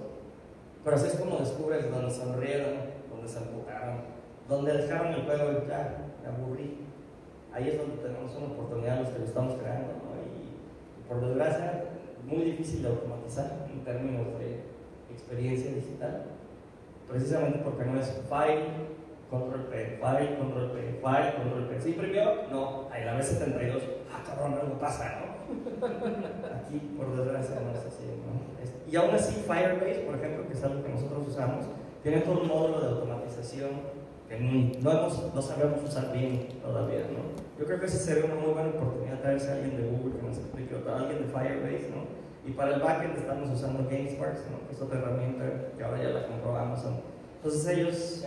pero así es como descubres donde sonrieron, donde se emputaron, donde dejaron el juego y ya, me aburrí. Ahí es donde tenemos una oportunidad los que lo estamos creando, ¿no? Y por desgracia, muy difícil de automatizar en términos de experiencia digital. precisamente porque no es file, control P, file, control P, file, control P. ¿Se imprimió? No, ahí la B72, cabrón, algo pasa, ¿no? Aquí, por desgracia, no es así, ¿no? Y aún así, Firebase, por ejemplo, que es algo que nosotros usamos, tiene todo un módulo de automatización que no, hemos, no sabemos usar bien todavía, ¿no? Yo creo que esa sería una muy buena oportunidad traerse a alguien de Google que nos explique, o alguien de Firebase, ¿no? Y para el backend estamos usando GameSparks, ¿no? Que es otra herramienta que ahora ya la compró Amazon. Entonces ellos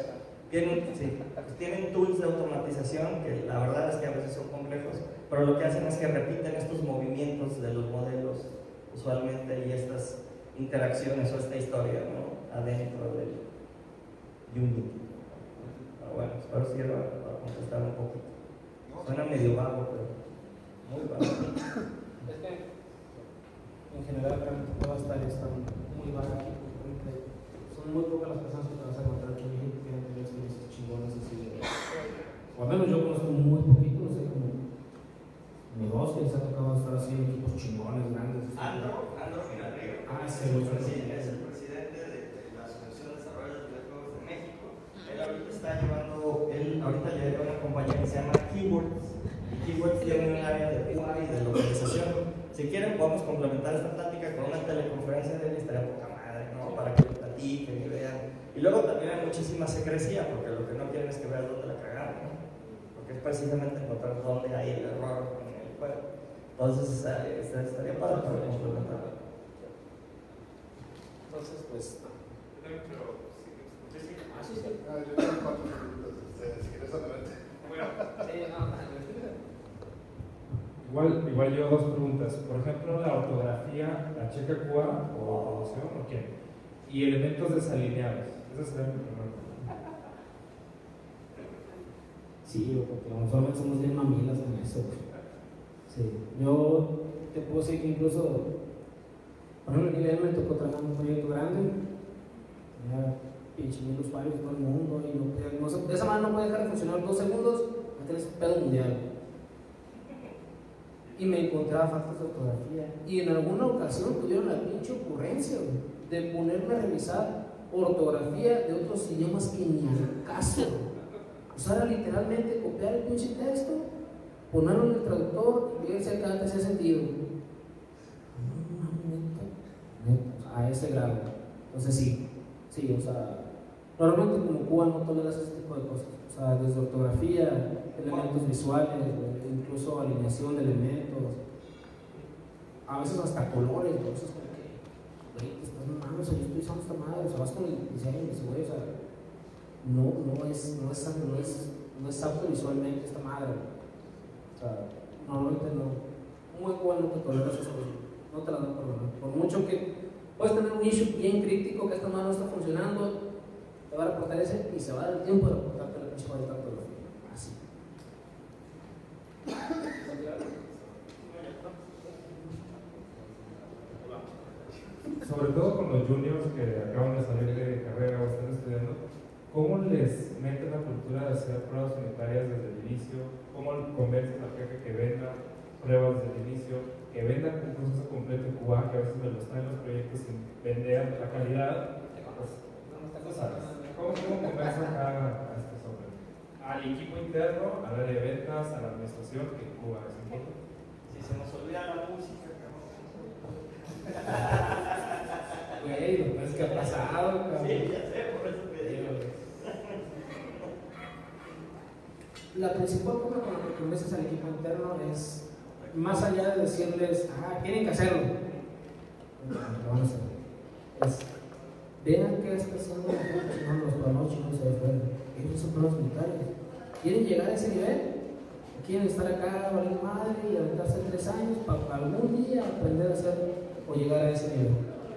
tienen, sí, pues tienen tools de automatización que la verdad es que a veces son complejos, pero lo que hacen es que repiten estos movimientos de los modelos usualmente y estas interacciones o esta historia, ¿no? Adentro del Unity. Pero bueno, espero sirva para contestar un poquito. Suena medio vago, pero muy vago. Es que en general realmente todas las tareas están muy bajas. porque Son muy pocas las personas que te vas a encontrar que tienen tenido experiencias chingonas así de. O al menos yo conozco muy poquito, no sé, como. Dos que les ha tocado estar así en equipos chingones, grandes. Andro, Andro Finarrigo. Ah, es el presidente, es el presidente de, la Asociación de Desarrollo de Videojuegos de México. Él ahorita está llevando, él ahorita lleva una compañía que se llama Keywords. Y Keywords tiene un área de UI y de localización. Si quieren, podemos complementar esta plática con una teleconferencia de él, y estaría poca madre, ¿no? Para que lo platiquen y vean. Y luego también hay muchísima secrecía, porque lo que no quieren es que vean dónde. Porque es precisamente encontrar dónde hay el error en el juego. Entonces, eh, estaría para complementar. Entonces, pues. Ah, sí, sí. Ah, yo tengo cuatro preguntas ustedes, si quieres adelante. Sí, no, no. Igual, igual yo dos preguntas. Por ejemplo, la ortografía, ¿la checa Cuba o producción o quién? Y elementos desalineados. Esa sería mi primera pregunta. Sí, porque usualmente somos bien mamilas en eso. Sí, yo te puedo decir que incluso, por ejemplo, aquí me tocó trabajar un proyecto grande, tenía pinche mil usuarios todo el mundo, y no no de esa manera no puede dejar de funcionar dos segundos, me tenés un pedo mundial. Y me encontraba faltas de ortografía. Y en alguna ocasión tuvieron la pinche ocurrencia de ponerme a revisar ortografía de otros idiomas que ni al caso. Sea, era literalmente copiar el pinche texto, ponerlo en el traductor y ver si acá te hacía sentido. Sea, a ese grado. Entonces sí, sí, o sea, normalmente como Cuba no toleras ese tipo de cosas. O sea, desde ortografía, elementos visuales, incluso alineación de elementos, a veces hasta colores, ¿no? Eso es como que, güey, te estás mamando, o sea, yo estoy usando esta madre, o sea, vas con el diseño o sea, no, no es, no es, no es, no es apto visualmente esta madre. O sea, normalmente no. Muy bueno que toleras eso, no te la dan por perdonar. Por mucho que puedes tener un issue bien crítico que esta mano no está funcionando, te va a reportar ese y se va a dar el tiempo de reportarte la pinche maldita ortografía. Así. Sobre todo con los juniors que acaban de salir de carrera o están estudiando, ¿cómo les meten la cultura de hacer pruebas unitarias desde el inicio? ¿Cómo convencen al jefe que venda pruebas desde el inicio? Que vendan un proceso completo en Cuba, que a veces me los traen los proyectos sin vender la calidad. Pues, sabes. ¿Cómo, cómo convencen acá a estos hombres? Al equipo interno, al área de ventas, a la administración, que en Cuba es importante. Si se nos olvida la música, cabrón. Güey, lo que es que ha pasado, cabrón. Sí, ya sé, por eso te digo. La principal forma con la que convences al equipo interno es, más allá de decirles, ah, tienen que hacerlo, lo van a hacer. Es, vean qué está haciendo la gente, no los planos chinos de afuera. Ellos son planos militares. ¿Quieren llegar a ese nivel? ¿O ¿Quieren estar acá, valer madre y aventarse tres años para algún día aprender a hacer o llegar a ese nivel?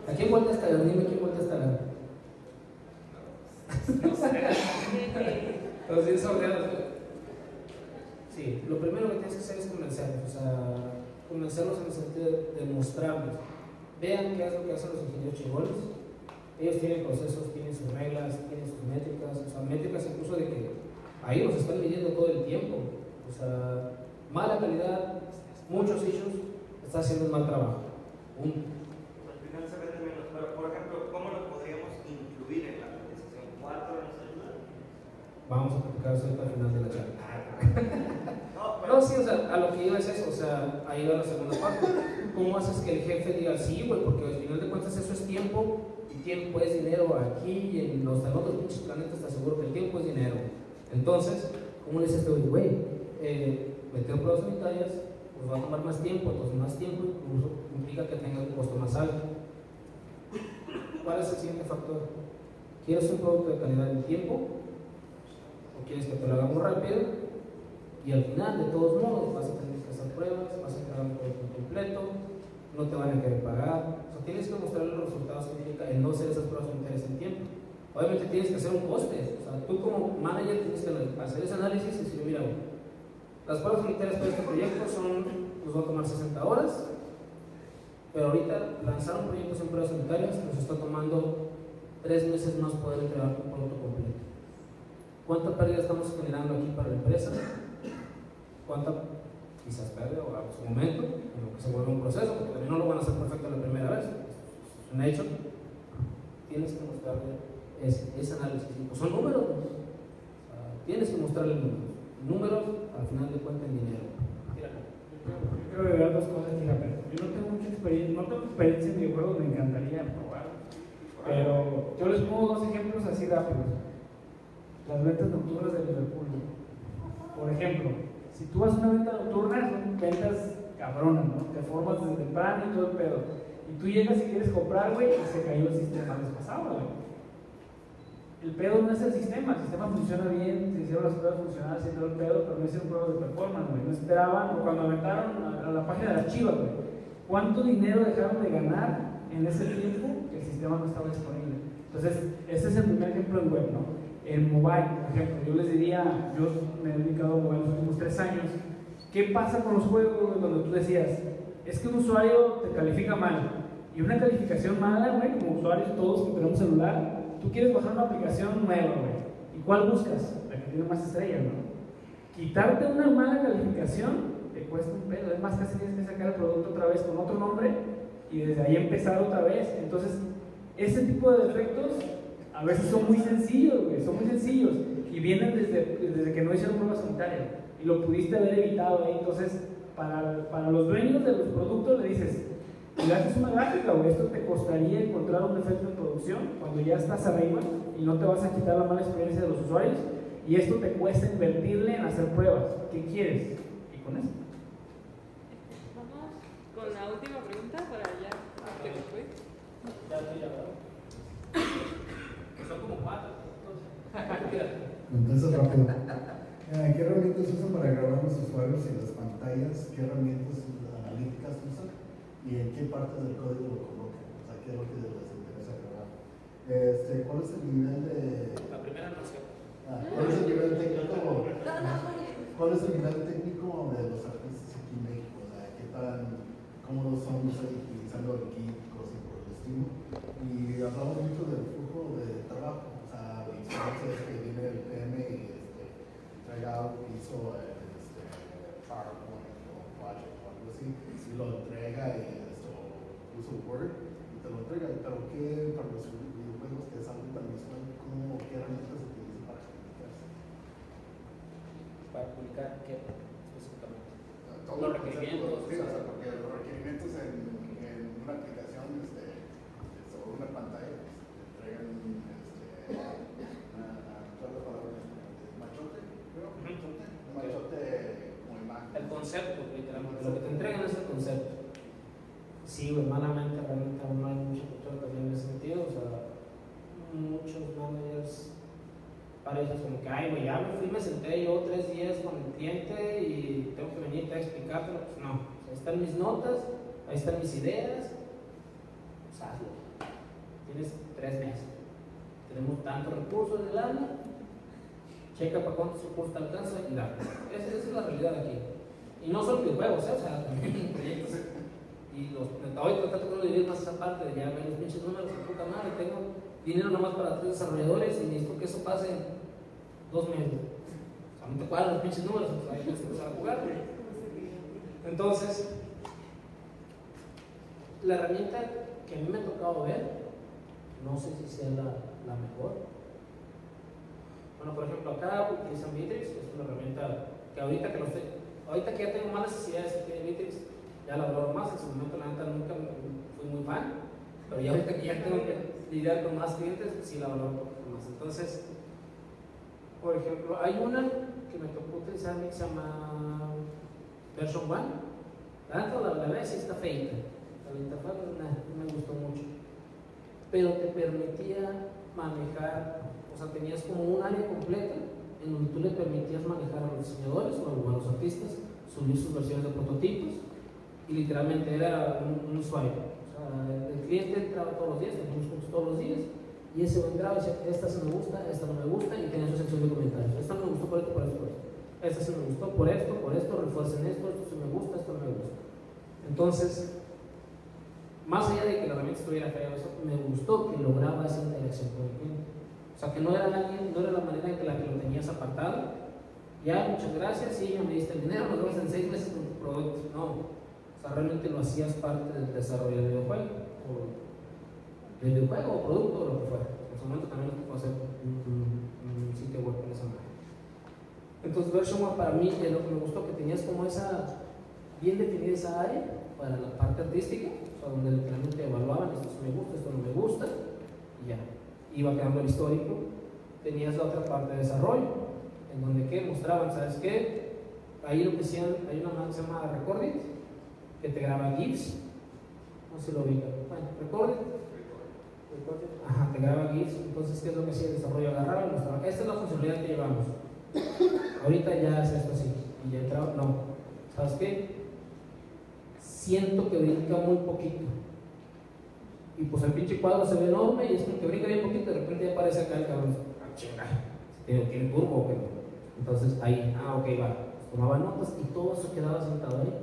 ¿A quién vuelta está Dime quién vuelta está la. Entonces, eso realmente- Sí, lo primero que tienes que hacer es convencerlos, o sea, convencerlos en el sentido de demostrarles. Vean qué es lo que hacen los ingenieros chingones. Ellos tienen procesos, tienen sus reglas, tienen sus métricas, o sea, métricas incluso de que ahí los están midiendo todo el tiempo. O sea, mala calidad, muchos issues, está haciendo un mal trabajo. Al final se vende menos, pero por ejemplo, ¿cómo lo podríamos incluir en la actualización? vamos a platicar eso al final de la charla. No, sí, o sea, a lo que iba es eso, o sea, ahí va la segunda parte. ¿Cómo haces que el jefe diga sí, güey? Porque al final de cuentas eso es tiempo y tiempo es dinero aquí y en los en otros pinches planetas te aseguro que el tiempo es dinero. Entonces, ¿cómo le dices güey, güey? Eh, meter pruebas sanitarias pues va a tomar más tiempo, entonces más tiempo incluso implica que tenga un costo más alto. ¿Cuál es el siguiente factor? ¿Quieres un producto de calidad en tiempo? ¿O quieres que te lo hagamos rápido? Y al final, de todos modos, vas a tener que hacer pruebas, vas a entregar un producto completo, no te van a querer pagar. O sea, tienes que mostrar los resultados significa el no hacer esas pruebas sanitarias en tiempo. Obviamente tienes que hacer un coste. O sea, tú como manager tienes que hacer ese análisis y decir, mira, las pruebas sanitarias para este proyecto son, nos va a tomar 60 horas, pero ahorita lanzar un proyecto sin pruebas sanitarias nos está tomando 3 meses más poder entregar un producto completo. ¿Cuánta pérdida estamos generando aquí para la empresa? ¿Cuánta quizás pérdida o a su momento, en lo que se vuelve un proceso? Porque también no lo van a hacer perfecto la primera vez, es un hecho. Tienes que mostrarle ese, ese análisis. Pues son números, tienes que mostrarle números. Números, al final de cuentas, en dinero. Yo quiero agregar dos cosas, fíjate. Yo no tengo mucha experiencia, no tengo experiencia en videojuegos, me encantaría probar. Pero yo les pongo dos ejemplos así rápidos. Las ventas nocturnas de Liverpool. Por ejemplo, si tú vas una venta nocturna, son ventas cabronas, ¿no? Te formas desde temprano y todo el pedo. Y tú llegas y quieres comprar, güey, y se cayó el sistema les pasaba, güey. El pedo no es el sistema, el sistema funciona bien, se hicieron las pruebas funcionar, se hizo el pedo, pero no hicieron pruebas de performance, güey. No esperaban, o cuando aventaron a, a la página de archivos, güey. ¿Cuánto dinero dejaron de ganar en ese tiempo que el sistema no estaba disponible? Entonces, ese es el primer ejemplo en web, ¿no? En mobile, por ejemplo, yo les diría, yo me he dedicado a mobile los últimos tres años. ¿Qué pasa con los juegos cuando tú decías, es que un usuario te califica mal? Y una calificación mala, güey, como usuarios todos que tenemos celular, tú quieres bajar una aplicación nueva, güey. ¿Y cuál buscas? La que tiene más estrellas, ¿no? Quitarte una mala calificación te cuesta un pedo. Es más, casi tienes que sacar el producto otra vez con otro nombre y desde ahí empezar otra vez. Entonces, ese tipo de defectos a veces son muy sencillos, güey, son muy sencillos y vienen desde, desde que no hicieron prueba sanitaria y lo pudiste haber evitado ahí. Entonces, para, para los dueños de los productos le dices, y le haces una gráfica, güey, esto te costaría encontrar un defecto en producción cuando ya estás arriba y no te vas a quitar la mala experiencia de los usuarios y esto te cuesta invertirle en hacer pruebas. ¿Qué quieres? Y con eso. Vamos con la última pregunta para ya. que como cuatro. Entonces, rápido. Eh, ¿Qué herramientas usan para grabar los usuarios y las pantallas? ¿Qué herramientas analíticas usan? ¿Y en qué partes del código lo colocan? O sea, ¿qué es lo que les interesa grabar? Este, ¿Cuál es el nivel de... La primera no sé. ah, ¿Cuál es el nivel técnico? ¿Cuál es el nivel técnico de los artistas aquí en México? O sea, ¿qué tan cómodos son utilizando equipos y por el estilo? Y hablamos mucho del visuales que viene el PM y este, que hizo el este, PowerPoint o Project o algo así, y lo entrega y esto usa Word y te lo entrega. Pero ¿qué para los videojuegos que es algo tan visual? ¿Cómo, qué herramientas se utilizan para comunicarse? Para publicar qué específicamente. Todo Los el concepto, requerimientos, sí, o sea, o sea. porque los requerimientos en, en una aplicación este, sobre una pantalla pues, te entregan este, una, ¿cuál es la palabra en español? machote, creo, El concepto, literalmente. Lo que te entregan es el concepto. Sí, güey, malamente, realmente aún no hay mucha cultura también en ese sentido. O sea, muchos managers parecen como que, ay, güey, ya me fui, me senté yo tres días con el cliente y tengo que venirte a explicártelo. Pues no, O sea, ahí están mis notas, ahí están mis ideas. Pues hazlo. Tienes tres meses. Tenemos tantos recursos en el año, checa para cuántos recursos te alcanza y dale. Esa, esa es la realidad aquí. Y no solo videojuegos, ¿eh? o sea, también proyectos. Y los, hoy tratando de dividir más esa parte de ya ver los pinches números, puta madre, tengo dinero nomás para tres desarrolladores y necesito que eso pase en dos meses. O sea, no te cuadran los pinches números, pues ahí tienes que empezar a jugar. Entonces, la herramienta que a mí me ha tocado ver, no sé si sea la, la mejor. Bueno, por ejemplo, acá utilizan Bittrex, que es una herramienta que ahorita que, ahorita que ya tengo más necesidades tiene Bittrex, ya la valoro más. En su momento, la neta, nunca fui muy fan, pero ya ahorita que ya tengo que lidiar con más clientes, sí la valoro un poquito más. Entonces, por ejemplo, hay una que me tocó utilizar que se llama Version 1. La neta, la, la sí está feita. La interfaz no, me gustó mucho. Pero te permitía manejar, tenías como un área completa en donde tú le permitías manejar a los diseñadores o a los artistas, subir sus versiones de prototipos y literalmente era un, un usuario. El cliente entraba todos los días, teníamos juntos todos los días y ese entraba y decía, esta sí me gusta, esta no me gusta y tenía su sección de comentarios. Esta me gustó por esto, por esto, por esto. Esta sí me gustó por esto, por esto, refuercen esto, esto sí me gusta, esto no me gusta. Entonces, más allá de que la herramienta estuviera fea, me gustó que lograba esa interacción con el cliente. O sea, que no era, alguien, no era la manera en que la que lo tenías apartado. Ya, muchas gracias, sí, ya me diste el dinero, nos vemos en seis meses con tu producto. No, o sea, realmente lo hacías parte del desarrollo del videojuego, o del videojuego o producto o lo que fuera. En su momento también lo puedo hacer un, un, sitio web con esa manera. Entonces, Version 1 para mí, de lo que me gustó, que tenías como esa, bien definida esa área para la parte artística, donde literalmente evaluaban esto me gusta, esto no me gusta, y ya. Iba quedando el histórico. Tenías la otra parte de desarrollo, en donde ¿qué? mostraban, ¿sabes qué? Ahí lo que hacían, hay una marca que se llama Recordit, que te graba GIFs, no si lo ubican. Bueno, Recordit. Ajá, te graba GIFs, entonces ¿qué es lo que hacía el desarrollo? Agarraba y mostraba. Esta es la funcionalidad que llevamos. Ahorita ya es esto así, y ya entraba, no. ¿Sabes qué? siento que brinca muy poquito. Y pues el pinche cuadro se ve enorme y es como que brinca bien poquito y de repente ya aparece acá el cabrón. Ah, chinga. ¿Tiene, ¿Tiene curvo o qué? Entonces ahí, ah, ok, va. Tomaba notas y todo eso quedaba sentado ahí.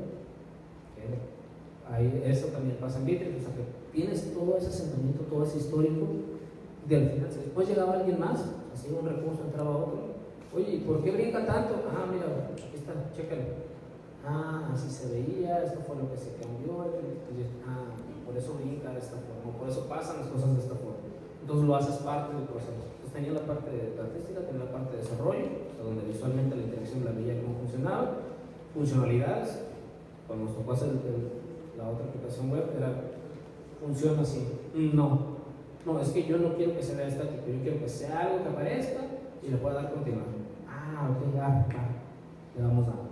Ahí eso también pasa en Bittrex, o sea que tienes todo ese sentimiento, todo ese histórico del final. Después llegaba alguien más, así un recurso entraba otro. Oye, ¿y por qué brinca tanto? Ah, mira, aquí está, chécalo ah, así se veía, esto fue lo que se cambió, ah, por eso brinca de esta forma, por eso pasan las cosas de esta forma. Entonces lo haces parte del proceso. Entonces tenía la parte de artística, tenía la parte de desarrollo, donde visualmente la interacción la veía cómo funcionaba, funcionalidades, cuando nos tocó hacer la otra aplicación web, era, funciona así, no, no, es que yo no quiero que se vea estático, yo quiero que sea algo que aparezca y le pueda dar continuar. Ah, ok, ya, va, le damos a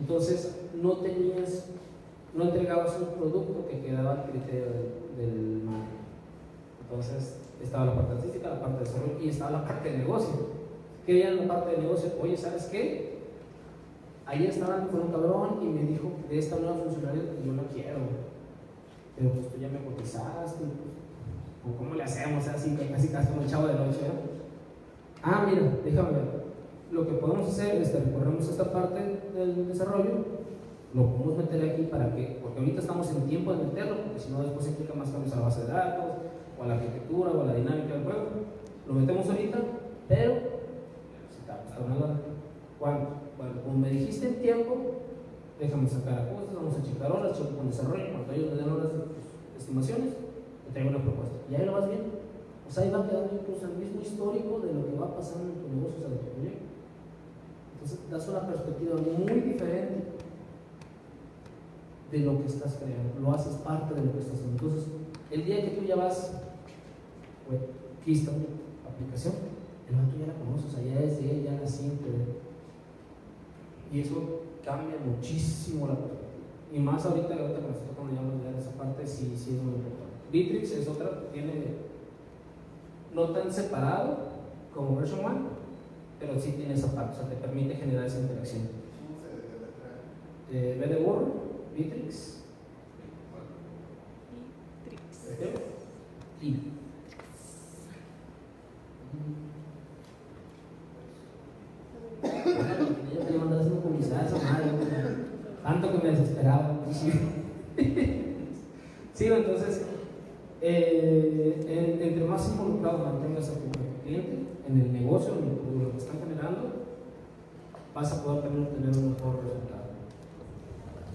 entonces, no tenías, no entregabas un producto que quedaba al criterio del, del. Entonces, estaba la parte artística, la parte de desarrollo y estaba la parte de negocio. ¿Qué en la parte de negocio? Oye, ¿sabes qué? Ahí estaba con un cabrón y me dijo de esta nueva funcionalidad que yo no quiero. Pero pues tú ya me cotizaste. ¿O cómo le hacemos? Así, casi casi como el chavo de noche. Ah, mira, déjame ver lo que podemos hacer es que recorremos esta parte del desarrollo, lo podemos meter aquí para que, porque ahorita estamos en tiempo de meterlo, porque si no después se implica más cambios a la base de datos, o a la arquitectura, o a la dinámica del juego. Lo metemos ahorita, pero, está, está cuando, bueno, como me dijiste en tiempo, déjame sacar cosas, vamos a checar horas, checo con desarrollo, cuando ellos me den horas de estimaciones, te traigo una propuesta. Y ahí lo vas viendo. O sea, ahí va quedando incluso el mismo histórico de lo que va pasando en tu negocio, o sea, de tu proyecto. Entonces das una perspectiva muy diferente de lo que estás creando, lo haces parte de lo que estás haciendo. Entonces, el día que tú ya vas, pues, aquí está tu aplicación, el otro ya la conoces, o sea, ya es de él, ya la siente. Y eso cambia muchísimo la perspectiva. Y más ahorita, ahorita cuando estoy cuando ya esa parte, sí, sí es muy importante. Bitrix es otra, tiene no tan separado como Version 1, pero sí tiene esa parte, o sea, te permite generar esa interacción. Eh, B de burro, Yo publicidad esa madre, tanto que me desesperaba. sí, entonces, eh, entre más involucrado mantengas a tu cliente, en el negocio, en lo que están generando, vas a poder también obtener un mejor resultado.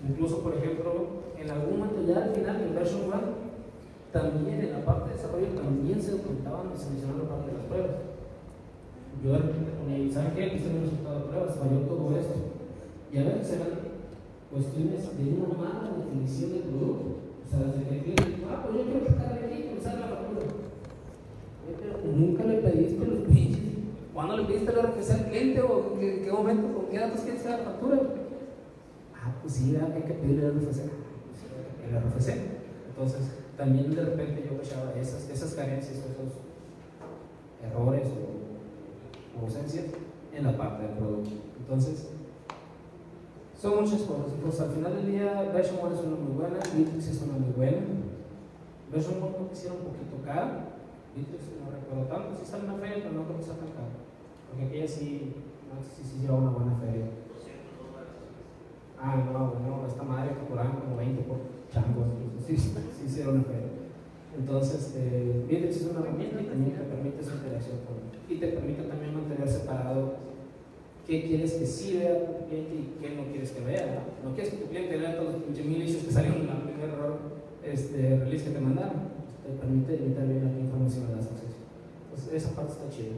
Incluso, por ejemplo, en algún momento ya al final, en version 1, también en la parte de desarrollo también se ocultaban, se mencionaba la parte de las pruebas. Yo de repente y ¿saben qué? Este es el resultado de pruebas, falló todo esto. Y a veces eran cuestiones de una mala definición del producto. O sea, desde que el cliente ah, pues yo quiero sacarle aquí, usar la factura. Pero nunca le pediste los pinches. ¿Cuándo le pediste el RFC al cliente o en qué, momento, con qué datos quieres la factura? Ah, pues sí, hay que pedirle el RFC. El RFC. Entonces, también de repente yo echaba esas, esas carencias, esos errores o, ausencias en la parte del producto. Entonces, son muchas cosas. Entonces, al final del día, 1 es una muy buena, Bitrix es una muy buena. 1 creo que era un poquito cara, Bitrix no recuerdo tanto, sí sale una feria, pero no creo que sea tan cara. Porque aquella sí, no sé si sí lleva una buena feria. Ah, no, bueno, esta madre que cobraban como 20 por changos, sí, sí, sí, sí una feria. Entonces, eh, Bitrix es una herramienta y también te permite esa interacción con y te permite también mantener separado qué quieres que sí vea tu cliente y qué no quieres que vea. No, no quieres que tu cliente vea todos los mil issues que salieron en el primer error este, release que te mandaron. Te permite limitar bien la información de las acceso. Entonces, esa parte está chida.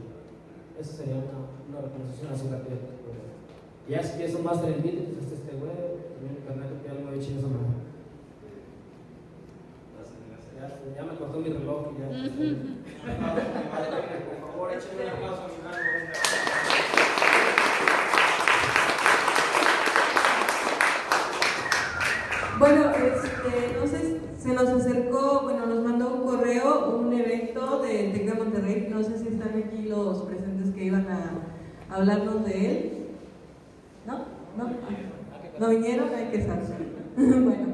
Esa sería una, una recomendación así rápida. Ya si quieres un master en Bitrix, este este güey, también en internet, que ya lo he hecho esa manera. Ya, ya me cortó mi reloj y ya. Por favor, échenle un aplauso a mi mano. Bueno, este, entonces se nos acercó, bueno, nos mandó un correo, un evento de Tec de Monterrey, no sé si están aquí los presentes que iban a hablarnos de él. ¿No? ¿No? ¿No vinieron? Hay que estar. bueno,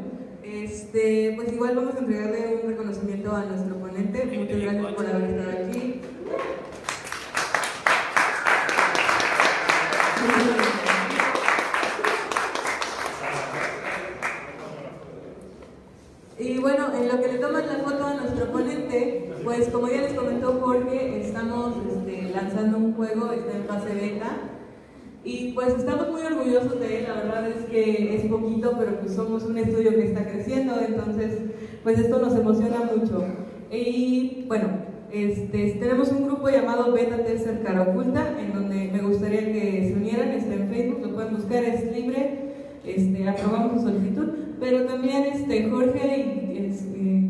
este, pues igual vamos a entregarle un reconocimiento a nuestro ponente. Muchas gracias por haber estado aquí. Y bueno, en lo que le toman la foto a nuestro ponente, pues como ya les comentó Jorge, estamos este, lanzando un juego, está en fase beta. Y pues estamos muy orgullosos de él, la verdad es que es poquito, pero pues somos un estudio que está creciendo, entonces pues esto nos emociona mucho. Y bueno, este, tenemos un grupo llamado Beta Tester Cara Oculta, en donde me gustaría que se unieran, está en Facebook, lo pueden buscar, es libre, este, aprobamos su solicitud, pero también este, Jorge y este,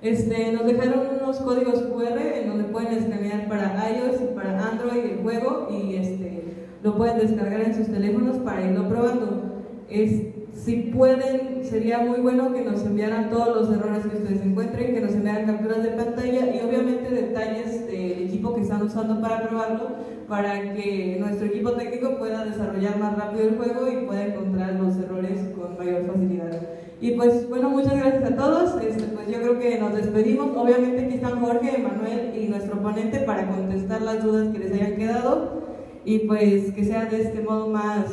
este, nos dejaron unos códigos QR en donde pueden escanear para iOS y para Android el juego y este, lo pueden descargar en sus teléfonos para irlo probando. Es, si pueden, sería muy bueno que nos enviaran todos los errores que ustedes encuentren, que nos enviaran capturas de pantalla y obviamente detalles del equipo que están usando para probarlo, para que nuestro equipo técnico pueda desarrollar más rápido el juego y pueda encontrar los errores con mayor facilidad. Y pues bueno, muchas gracias a todos. Este, pues yo creo que nos despedimos. Obviamente aquí están Jorge, Emanuel y nuestro ponente para contestar las dudas que les hayan quedado y pues que sea de este modo más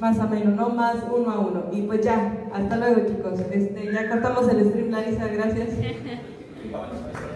más ameno, no más uno a uno. Y pues ya, hasta luego chicos. Este, ya cortamos el stream, Larisa, gracias.